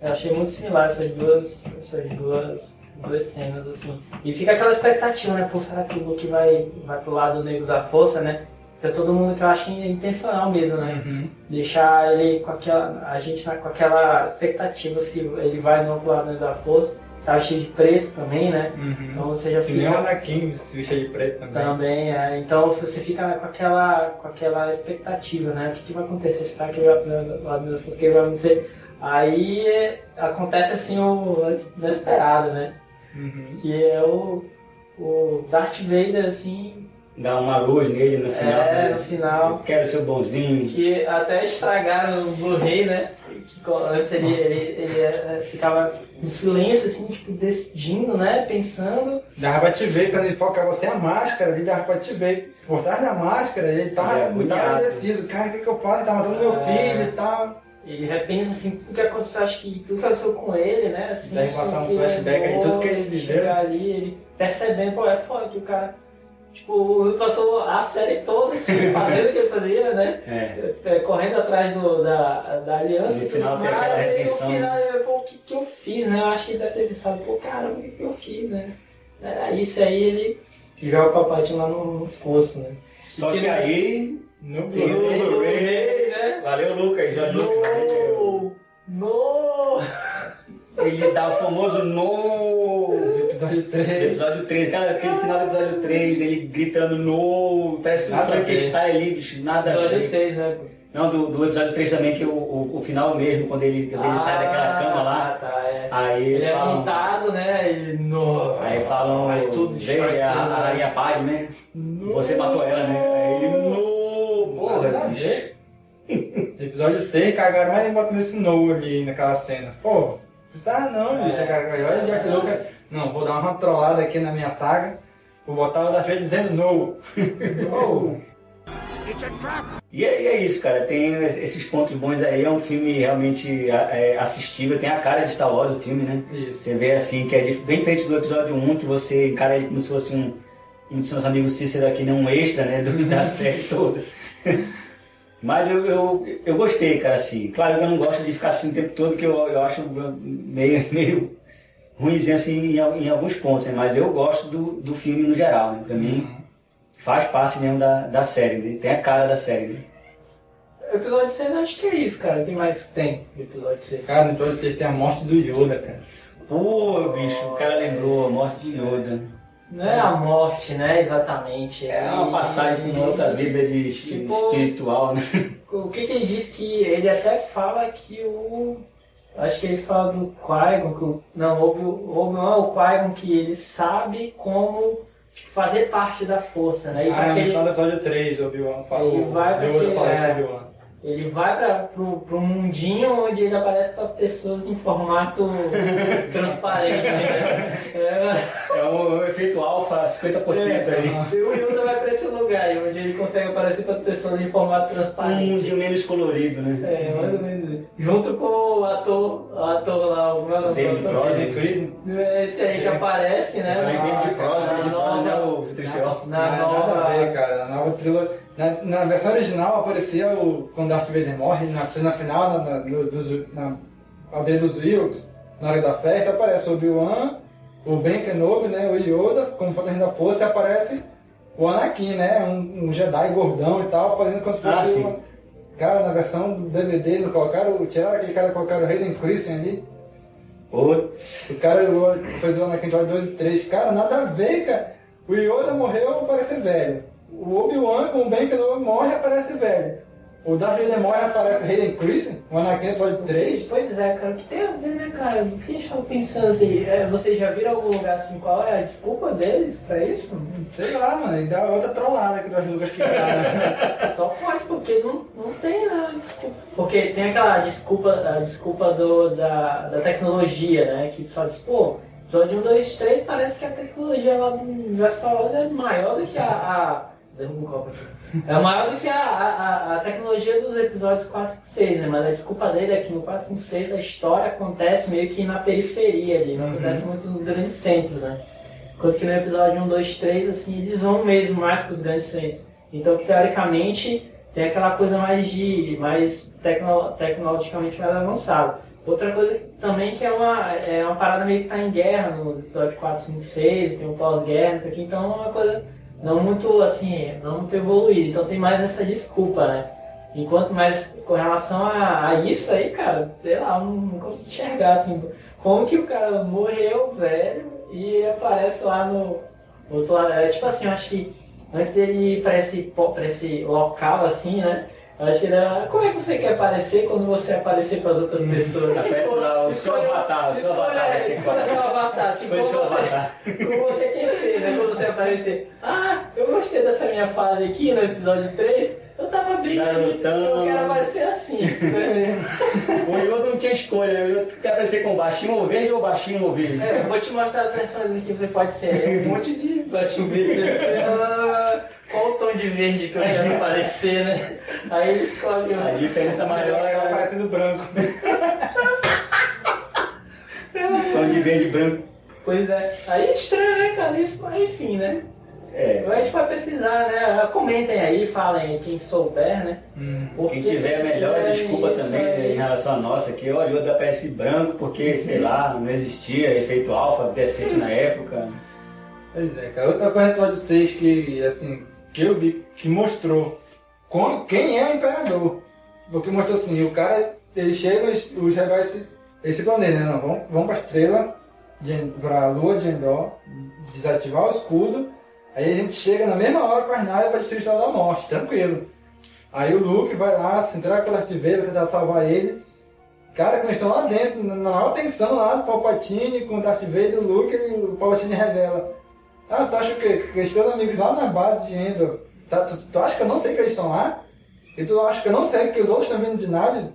Eu achei muito similar essas duas, essas duas, duas cenas, assim. E fica aquela expectativa, né? Pô, será que o Luke vai, vai pro lado negro da força, né? Pra todo mundo que eu acho que é intencional mesmo, né? Uhum. Deixar ele com aquela. a gente com aquela expectativa se ele vai no outro lado negro da força. Tá cheio de preto também, né? Uhum. Então você já Que nem o fica. Anakin se veste de preto também. Também, é. Então você fica com aquela, com aquela expectativa, né? O que, que vai acontecer? Será que vai pro lado da força? O que vai acontecer? Aí é, acontece assim o inesperado, né? Uhum. Que é o, o Darth Vader, assim, Dá uma luz nele no final. é, né? no final. Eu quero ser bonzinho. Que até estragaram o Blu-ray, né? Que antes ele, ele, ele é, ficava em silêncio, assim, tipo, decidindo, né? Pensando. Dava pra te ver, quando ele focava sem a máscara, ali dava pra te ver. Por trás da máscara, ele tava, Ele é ele tava indeciso. Cara, o que, que eu faço? Ele tá matando meu É. filho e tal. Ele repensa assim, tudo que aconteceu, acho que tudo que aconteceu com ele, né? Assim, Deve passar um flashback aí, tudo que ele viveu. chegar ali, ele percebendo, pô, é foda que o cara, tipo, ele passou a série toda assim, fazendo o que ele fazia, né? É. É, correndo atrás do, da, da aliança No final tem aquela redenção, no final, ele, pô, o que, que eu fiz, né? Eu acho que ele deve ter pensado, pô, caramba, o que, que eu fiz, né? É, isso aí ele joga o papatinho lá no, no fosso, né? Só que aí. No o Blu-ray. Né? Valeu, Lucas. Valeu. No! No! Ele dá o famoso no. Episódio 3. Episódio 3, cara, aquele final do episódio 3, dele gritando no. Parece um. Frankenstein ali, bicho, nada a Episódio ver. 6, né? Não, do, do episódio 3 também, que o, o, o final mesmo, quando ele, quando ele sai daquela cama lá. Ah, tá, é. Aí Ele é falam, montado, né? Ele. No, aí falam, Aí tudo destrói a, a né? Rainha Paz, né? Você matou ela, né? Aí ele, no, porra, Nada bicho. Episódio 6, cagaram mais bota nesse no ali naquela cena. Pô, precisava não, bicho. É. Olha o Jack Lucas. Não, vou dar uma trollada aqui na minha saga. Vou botar o Darth Vader dizendo no. E é, e é isso, cara. Tem esses pontos bons aí. É um filme realmente é, assistível. Tem a cara de Star Wars o filme, né? Isso. Você vê assim, que é bem diferente do episódio 1, que você encara ele como se fosse um, um dos seus amigos Cícero aqui, né? um extra, né? Do, da série toda. Mas eu, eu, eu gostei, cara, assim. Claro que eu não gosto de ficar assim o tempo todo, que eu, eu acho meio, meio ruimzinho assim em, em alguns pontos, né? Mas eu gosto do, do filme no geral, né? Pra mim, faz parte mesmo da, da série, né? tem a cara da série. Né? O episódio 6 eu acho que é isso, cara. O que mais tem no episódio 6? Cara, no episódio 6 tem a morte do Yoda, cara. Pô, bicho, o cara lembrou a morte de Yoda. Não é a morte, né? Exatamente. É uma passagem para outra vida de Tipo- espiritual, né? O que, que ele diz que ele até fala que o. Acho que ele fala do Qui-Gon, que o, não, o Obi- o Obi-Wan é o Qui-Gon que ele sabe como tipo, fazer parte da força, né? E Ah, pra no final do episódio 3, o Obi-Wan fala. Ele vai pra aquele- isso é. pro Obi-Wan. ele vai para pro, pro mundinho onde ele aparece para as pessoas em formato transparente, né? É, É o efeito alfa, 50% ali. e o Yoda vai para esse lugar onde ele consegue aparecer para as pessoas em formato Um transparente. mundinho menos colorido, né? É, mais ou menos. Junto com o ator, o ator lá, o meu David Brosnan. Chris, Esse aí que aparece, né? Na- David Cross, na David é nova- o C3PO. na nada, nova- nada a ver, cara. Na nova trilogia. Na, na versão original aparecia o. Quando Darth Vader morre, na cena final, na, na, dos- na aldeia dos Wilks, na hora da festa, aparece o Obi-Wan, o Ben Kenobi, né? O Yoda, como fantasma da força, e aparece o Anakin, né? Um, um Jedi gordão e tal, fazendo como se Ah, fosse. sim. uma- Cara, na versão do DVD, eles colocaram, tiraram aquele cara, colocaram o Hayden Christensen ali. Putz. O cara fez o Anakin episódio 2 e 3. Cara, nada a ver, cara. O Yoda morreu aparece velho. O Obi-Wan com o Ben Kenobi morre aparece velho. O Vader morre aparece Hayden Christensen. O Anakin episódio 3. Pois é, cara, o que tem a ver, né, cara? O que estava pensando assim? é, vocês já viram algum lugar assim? Qual é a desculpa deles pra isso? Sei lá, mano. E dá outra trollada que o Lucas que dá, né? Só pode, porque não, não tem né, desculpa. Porque tem aquela desculpa, a desculpa do, da, da tecnologia, né? Que pessoal diz, pô, episódio 1, 2, 3 parece que a tecnologia lá do Wars é maior do que a. a derruba um copo aqui. É maior do que a, a, a tecnologia dos episódios 4 e 6, né? Mas a desculpa dele é que no 4 e 6 a história acontece meio que na periferia ali, não acontece muito nos grandes centros, né? Enquanto que no episódio 1, 2, 3, assim, eles vão mesmo mais para os grandes centros. Então, teoricamente, tem aquela coisa mais de. mais tecno, tecnologicamente mais avançada. Outra coisa também que é uma, é uma parada meio que tá em guerra no episódio 4, 5, 6, tem um pós-guerra, isso aqui, então é uma coisa não muito assim, não muito evoluída. Então tem mais essa desculpa, né? Enquanto mais com relação a, a isso aí, cara, sei lá, eu não consigo enxergar assim, como que o cara morreu, velho, e aparece lá no outro lado. É, tipo assim, eu acho que antes dele ir pra esse, pra esse local assim, né? Acho que era, como é que você quer aparecer quando você aparecer para as outras pessoas? Aparece lá o seu avatar, o seu avatar Escolha seu avatar, assim, Escolha seu avatar. como você quer ser, né? Quando você aparecer. Ah, eu gostei dessa minha fase aqui no episódio 3. Eu tava brincando. Garotão. Eu quero aparecer assim. né? O Yoda não tinha escolha, né? O Yoda quer aparecer com baixinho ou verde ou baixinho ou verde. É, eu vou te mostrar as versões que você pode ser. Um monte de baixo verde. Ah, Qual o tom de verde que eu quero aparecer, né? Aí ele escolhe. A diferença maior Ela é aparecendo branco. tom de verde e branco. Pois é. Aí é estranho, né, cara? Isso, mas enfim, né? É. A gente vai pesquisar, né? Comentem aí, falem quem souber, né? Por Quem que tiver a melhor desculpa também né, aí? em relação a nossa aqui, olha, o Yoda aparece branco porque, sei lá, não existia efeito alfa decente na época. Pois é, cara. Outra coisa do episódio 6 que, assim, que eu vi, que mostrou com- quem é o imperador. Porque mostrou assim, o cara, ele chega, os, os rebeldes se, eles se planejam, né? Não, vamos, vamos pra estrela, de, pra lua de Endor, desativar o escudo, aí a gente chega na mesma hora com as naves pra destruir a Estrela da Morte, tranquilo. Aí o Luke vai lá, se o Darth Vader, tentar salvar ele. Cara, quando eles estão lá dentro, na maior tensão lá do Palpatine com o Darth Vader e o Luke, ele, o Palpatine revela. Ah, tu acha que, que eles teus amigos lá na base de Endor, tá, tu, tu acha que eu não sei que eles estão lá? E tu acha que eu não sei que os outros estão vindo de nave?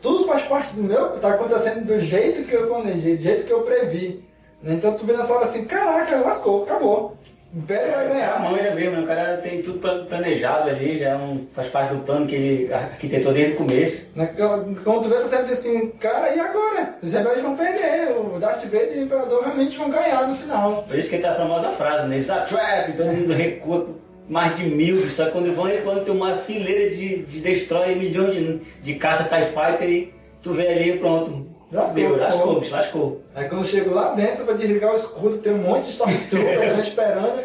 Tudo faz parte do meu, tá acontecendo do jeito que eu planejei, do jeito que eu previ. Então tu vê nessa hora assim, caraca, lascou, acabou. O Império vai ganhar. manja mesmo, né? o cara tem tudo plan- planejado ali, já é um- faz parte do plano que ele arquitetou desde o começo. Naquela- Quando tu vê essa diz assim, cara, e agora? Os rebeldes vão perder, o Darth Vader e o Imperador realmente vão ganhar no final. Por isso que tem a famosa frase, né? It's a trap, todo mundo recua mais de mil, só quando vão recuando tem uma fileira de, de destroyer, milhões de, de caça TIE Fighter e tu vê ali pronto. Lascou, lascou, bicho, lascou. Aí quando eu chego lá dentro pra desligar o escudo, tem um monte de Stormtrooper ali esperando.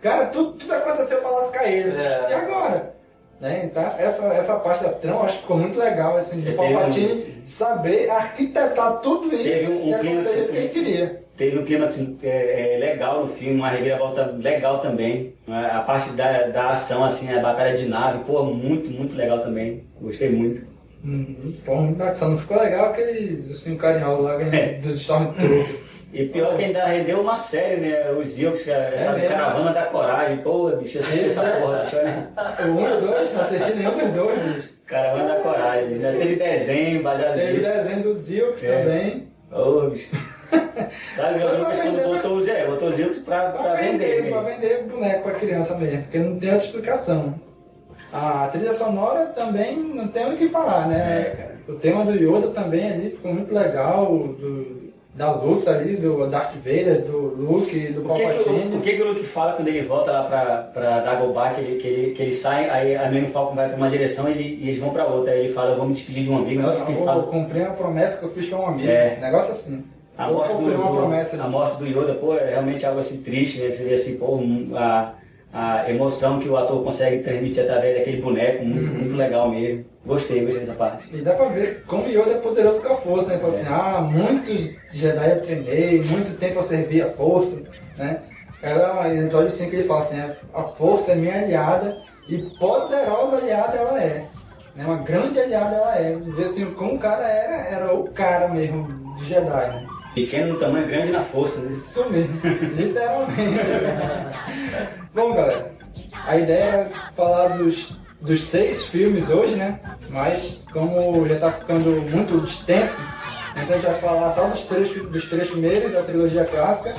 Cara, tudo, tudo aconteceu pra lascar ele. É. E agora? Né? Então, essa, essa parte da trama acho que ficou muito legal, assim, de Teve Palpatine saber arquitetar tudo isso Teve um clima o que assim- ele queria. Teve um clima assim, é, é, legal no filme, uma reviravolta legal também. né? A parte da, da ação, assim, a batalha de nave, pô, muito, muito legal também. Gostei muito. Pô, muito bacana. Só não ficou legal aqueles assim, carinhosos lá É. dos Stormtroopers. E pior que ainda rendeu uma série, né? Os Ewoks, a É? Caravana da Coragem. Pô, bicho, eu assisti essa porra, bicho, né? o 1 e o 2, não assisti nenhum dos dois, bicho. Caravana da Coragem. Ainda teve desenho baseado Teve nisso. desenho dos Ewoks É. também. Ô, bicho. Sabe, o Lucas quando botou os, é, botou os Ewoks pra, pra Pra vender. vender, pra vender boneco pra criança mesmo, porque não tem outra explicação. A trilha sonora também não tem o que falar, né? É. O tema do Yoda também ali ficou muito legal, do, da luta ali, do Darth Vader, do Luke, do O que, o, Palpatine. o que, que o Luke fala quando ele volta lá pra, pra Dagobah, que ele, que, ele, que ele sai, aí a Millennium Falcon vai pra uma direção e, ele- e eles vão pra outra. Aí ele fala, me despedir de um amigo. Negócio que ele eu fala. cumpri uma promessa que eu fiz com um amigo. É. Negócio assim. A morte, do, do- a morte do Yoda, pô, é realmente algo assim triste, né? Você vê assim, pô, a, a emoção que o ator consegue transmitir através daquele boneco, muito, Uhum. muito legal mesmo. Gostei, gostei dessa parte. E dá pra ver como Yoda é poderoso com a força, né? Ele fala assim, ah, muitos Jedi eu treinei, muito tempo eu servi a força, né? Ela, em episódio 5 ele fala assim, a força é minha aliada e poderosa aliada ela é. Né? Uma grande aliada ela é. Ver assim, como o cara era, era o cara mesmo de Jedi, né? Pequeno no tamanho, grande na força, né? Isso mesmo, literalmente. Bom, galera, a ideia era falar dos, dos seis filmes hoje, né? Mas como já tá ficando muito extenso, então a gente vai falar só dos três, dos três primeiros da trilogia clássica.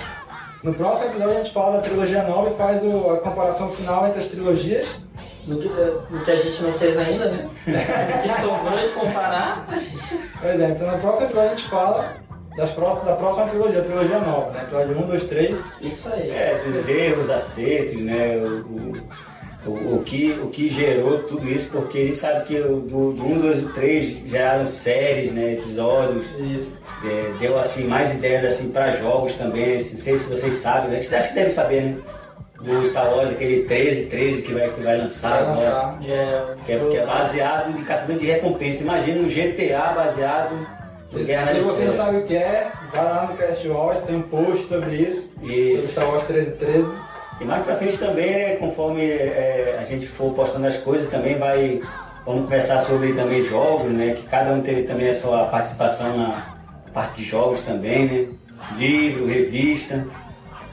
No próximo episódio a gente fala da trilogia nova e faz o- a comparação final entre as trilogias. Do que, do que a gente não fez ainda, né? Que sobrou de comparar, a gente. Pois é, então no próximo episódio a gente fala das próximas, da próxima trilogia, a trilogia nova, né? Episódio 1, 2, 3. Isso aí. É, dos erros, acertos, né? O, o, o, que, o que gerou tudo isso, porque a gente sabe que do, do 1, 2 e 3 geraram séries, né? Episódios. Isso. É, deu assim mais ideias assim para jogos também, assim, não sei se vocês sabem, né? acho que deve saber, né? Do Star Wars, aquele 13, 13 que vai, que vai lançar Vai agora. lançar. É, Que é, que é baseado em caçador de recompensa. Imagina um GTA baseado Se, você não sabe o que é, vai lá no Cast Wars, tem um post sobre isso. Sobre. Star Wars 13 13. E mais pra frente também, né, conforme é, a gente for postando as coisas, também vai. Vamos conversar sobre também jogos, né? Que cada um teve também a sua participação na parte de jogos também, né? Livro, revista.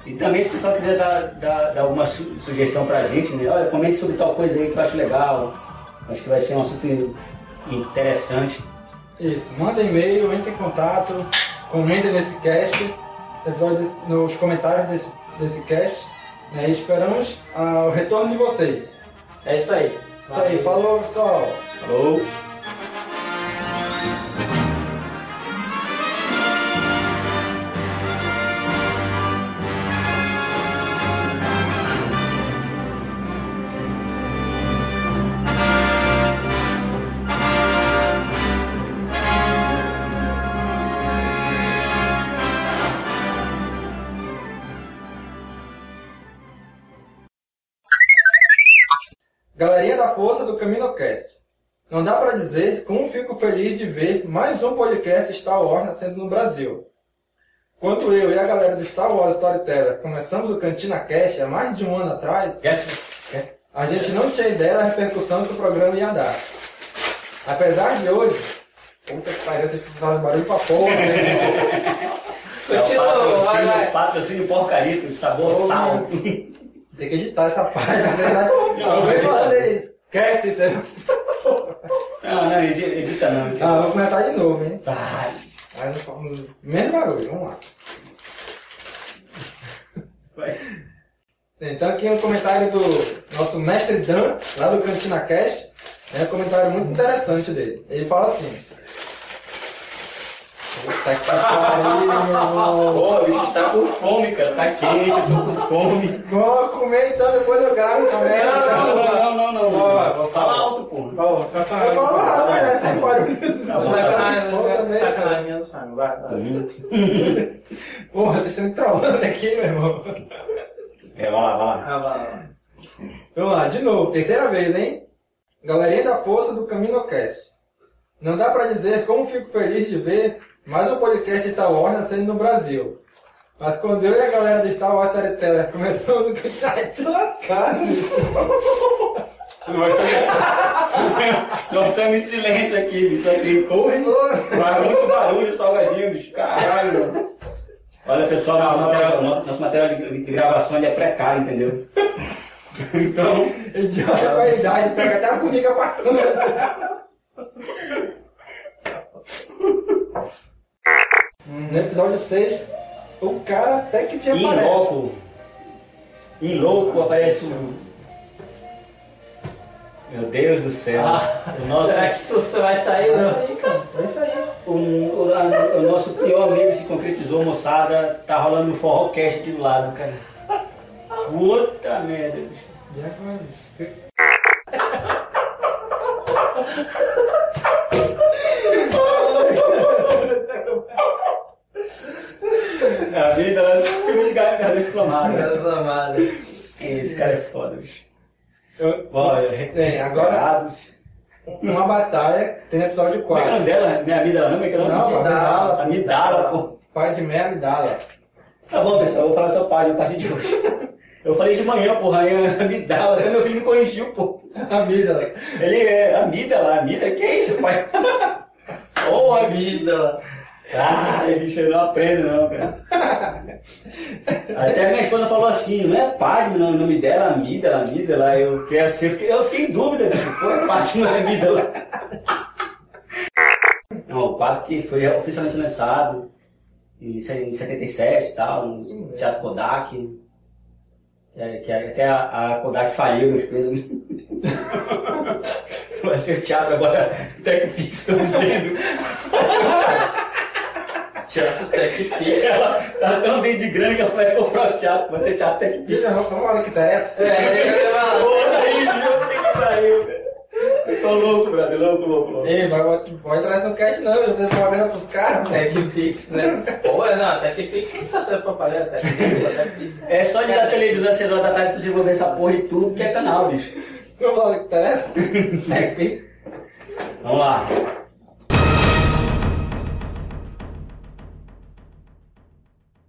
E também se o pessoal quiser dar, dar, dar alguma su- sugestão pra gente, né? Olha, comente sobre tal coisa aí que eu acho legal. Acho que vai ser um assunto interessante. Isso, manda e-mail, entre em contato, comente nesse cast, nos comentários desse, desse cast. Né, e esperamos ah, o retorno de vocês. é isso aí. Isso aí, falou pessoal! Falou! Não dá pra dizer como fico feliz de ver mais um podcast Star Wars nascendo no Brasil. Quando eu e a galera do Star Wars Storyteller começamos o Cantina Cast há mais de um ano atrás, Yes. a gente não tinha ideia da repercussão que o programa ia dar. Apesar de hoje, puta que pariu, vocês fazem barulho pra porra, né? É Continua, vai, patrocínio, vai. patrocínio porcarito, sabor Ô, sal. Tem que editar essa página, verdade. Não, vem falando aí. Esquece isso aí. Não, não, edi- edita não. Ah, vou começar de novo, hein? Vai. Aí não fa- Menos barulho, vamos lá. Vai. Então aqui um comentário do nosso mestre Dan, lá do Cantina Cash. É um comentário muito interessante dele. Ele fala assim. Puta que pariu. Pô, o bicho está com fome, cara. Tá quente, eu tô com fome. Vou comer então, depois eu gravo essa merda. Não, então. não, não, não, não. Não. Fala falar. alto, pô. Eu falo rápido, né? Sem barulho. Tá bom, Sacanagem, Bom também. sacanagem do Simon, vai, vai. Porra, vocês estão me trollando aqui, meu irmão. É, vai lá, vai lá. Ah, vai lá. Vamos lá, de novo, terceira vez, hein? Galerinha da força do CaminoCast. Não dá pra dizer como fico feliz de ver mais um podcast de Star Wars nascendo no Brasil. Mas quando eu e a galera do Star Wars Storyteller começamos o chat lascado, Nós estamos, nós estamos em silêncio aqui, bicho. Aqui. Faz muito barulho, salgadinho, bicho. Caralho, mano. Olha, pessoal, nosso material, nosso material de, de gravação ele é precário, entendeu? Então, idiota com a idade, pega até a formiga passando. No episódio 6, o cara até que em aparece. louco, em louco aparece um. Meu Deus do céu. Ah, o nosso, Será que isso vai sair? Não. isso aí, cara. Isso aí. o, o, a- o nosso pior medo se concretizou, moçada. Tá rolando um forrocast aqui do lado, cara. Puta merda, bicho. Já que vai- A vida, ela filme de garganta inflamada. Reclamada. Esse cara é foda, bicho. Eu- Bora, Bem, agora recuperados. uma batalha tem no episódio Como é que é 4. dela? Não é Amidala, não? É que é o nome? Não, Amidala. Amidala, pô. Pai de Mel e Dala. Tá bom, pessoal, eu vou falar seu pai a partir de hoje. Eu falei de manhã, porra, aí amidala, até meu filho me corrigiu, pô. A vida. Ele é amígdala, amígdala, que é isso, pai? Porra, bicho. Vida. Ah, bicho, eu não aprendo não, cara. Até minha esposa falou assim, não é Padme, não, o nome dela é amígdala, amígdala, eu fiquei assim, eu fiquei, eu fiquei em dúvida, bicho, pô, é Padme, não é amígdala. Não, o quadro que foi oficialmente lançado em se- em 77 e tal, no Teatro Kodak. Que, é- que é- até a, a Kodak faliu meus pesos. Vai ser o teatro agora, TechPix, estão dizendo. Teatro Tech Pix. Ela tá tão bem de grana que ela vai comprar o teatro, vai ser teatro TechPix. Filha, vamos falar que tá essa. É, que pariu, cara. Eu tô louco, brother, louco, louco, louco. Ei, vai, pode trazer no cast não, eu vou fazer propaganda pros caras. Tech Pix, né? Pô, não, Tech Pix não precisa ter propaganda. Tech Pix, Tech Pix. É só ligar a televisão às 6 horas da tarde pra você ver essa porra e tudo que é canal, bicho. Vamos falar que tá essa? É, Pix. Vamos lá.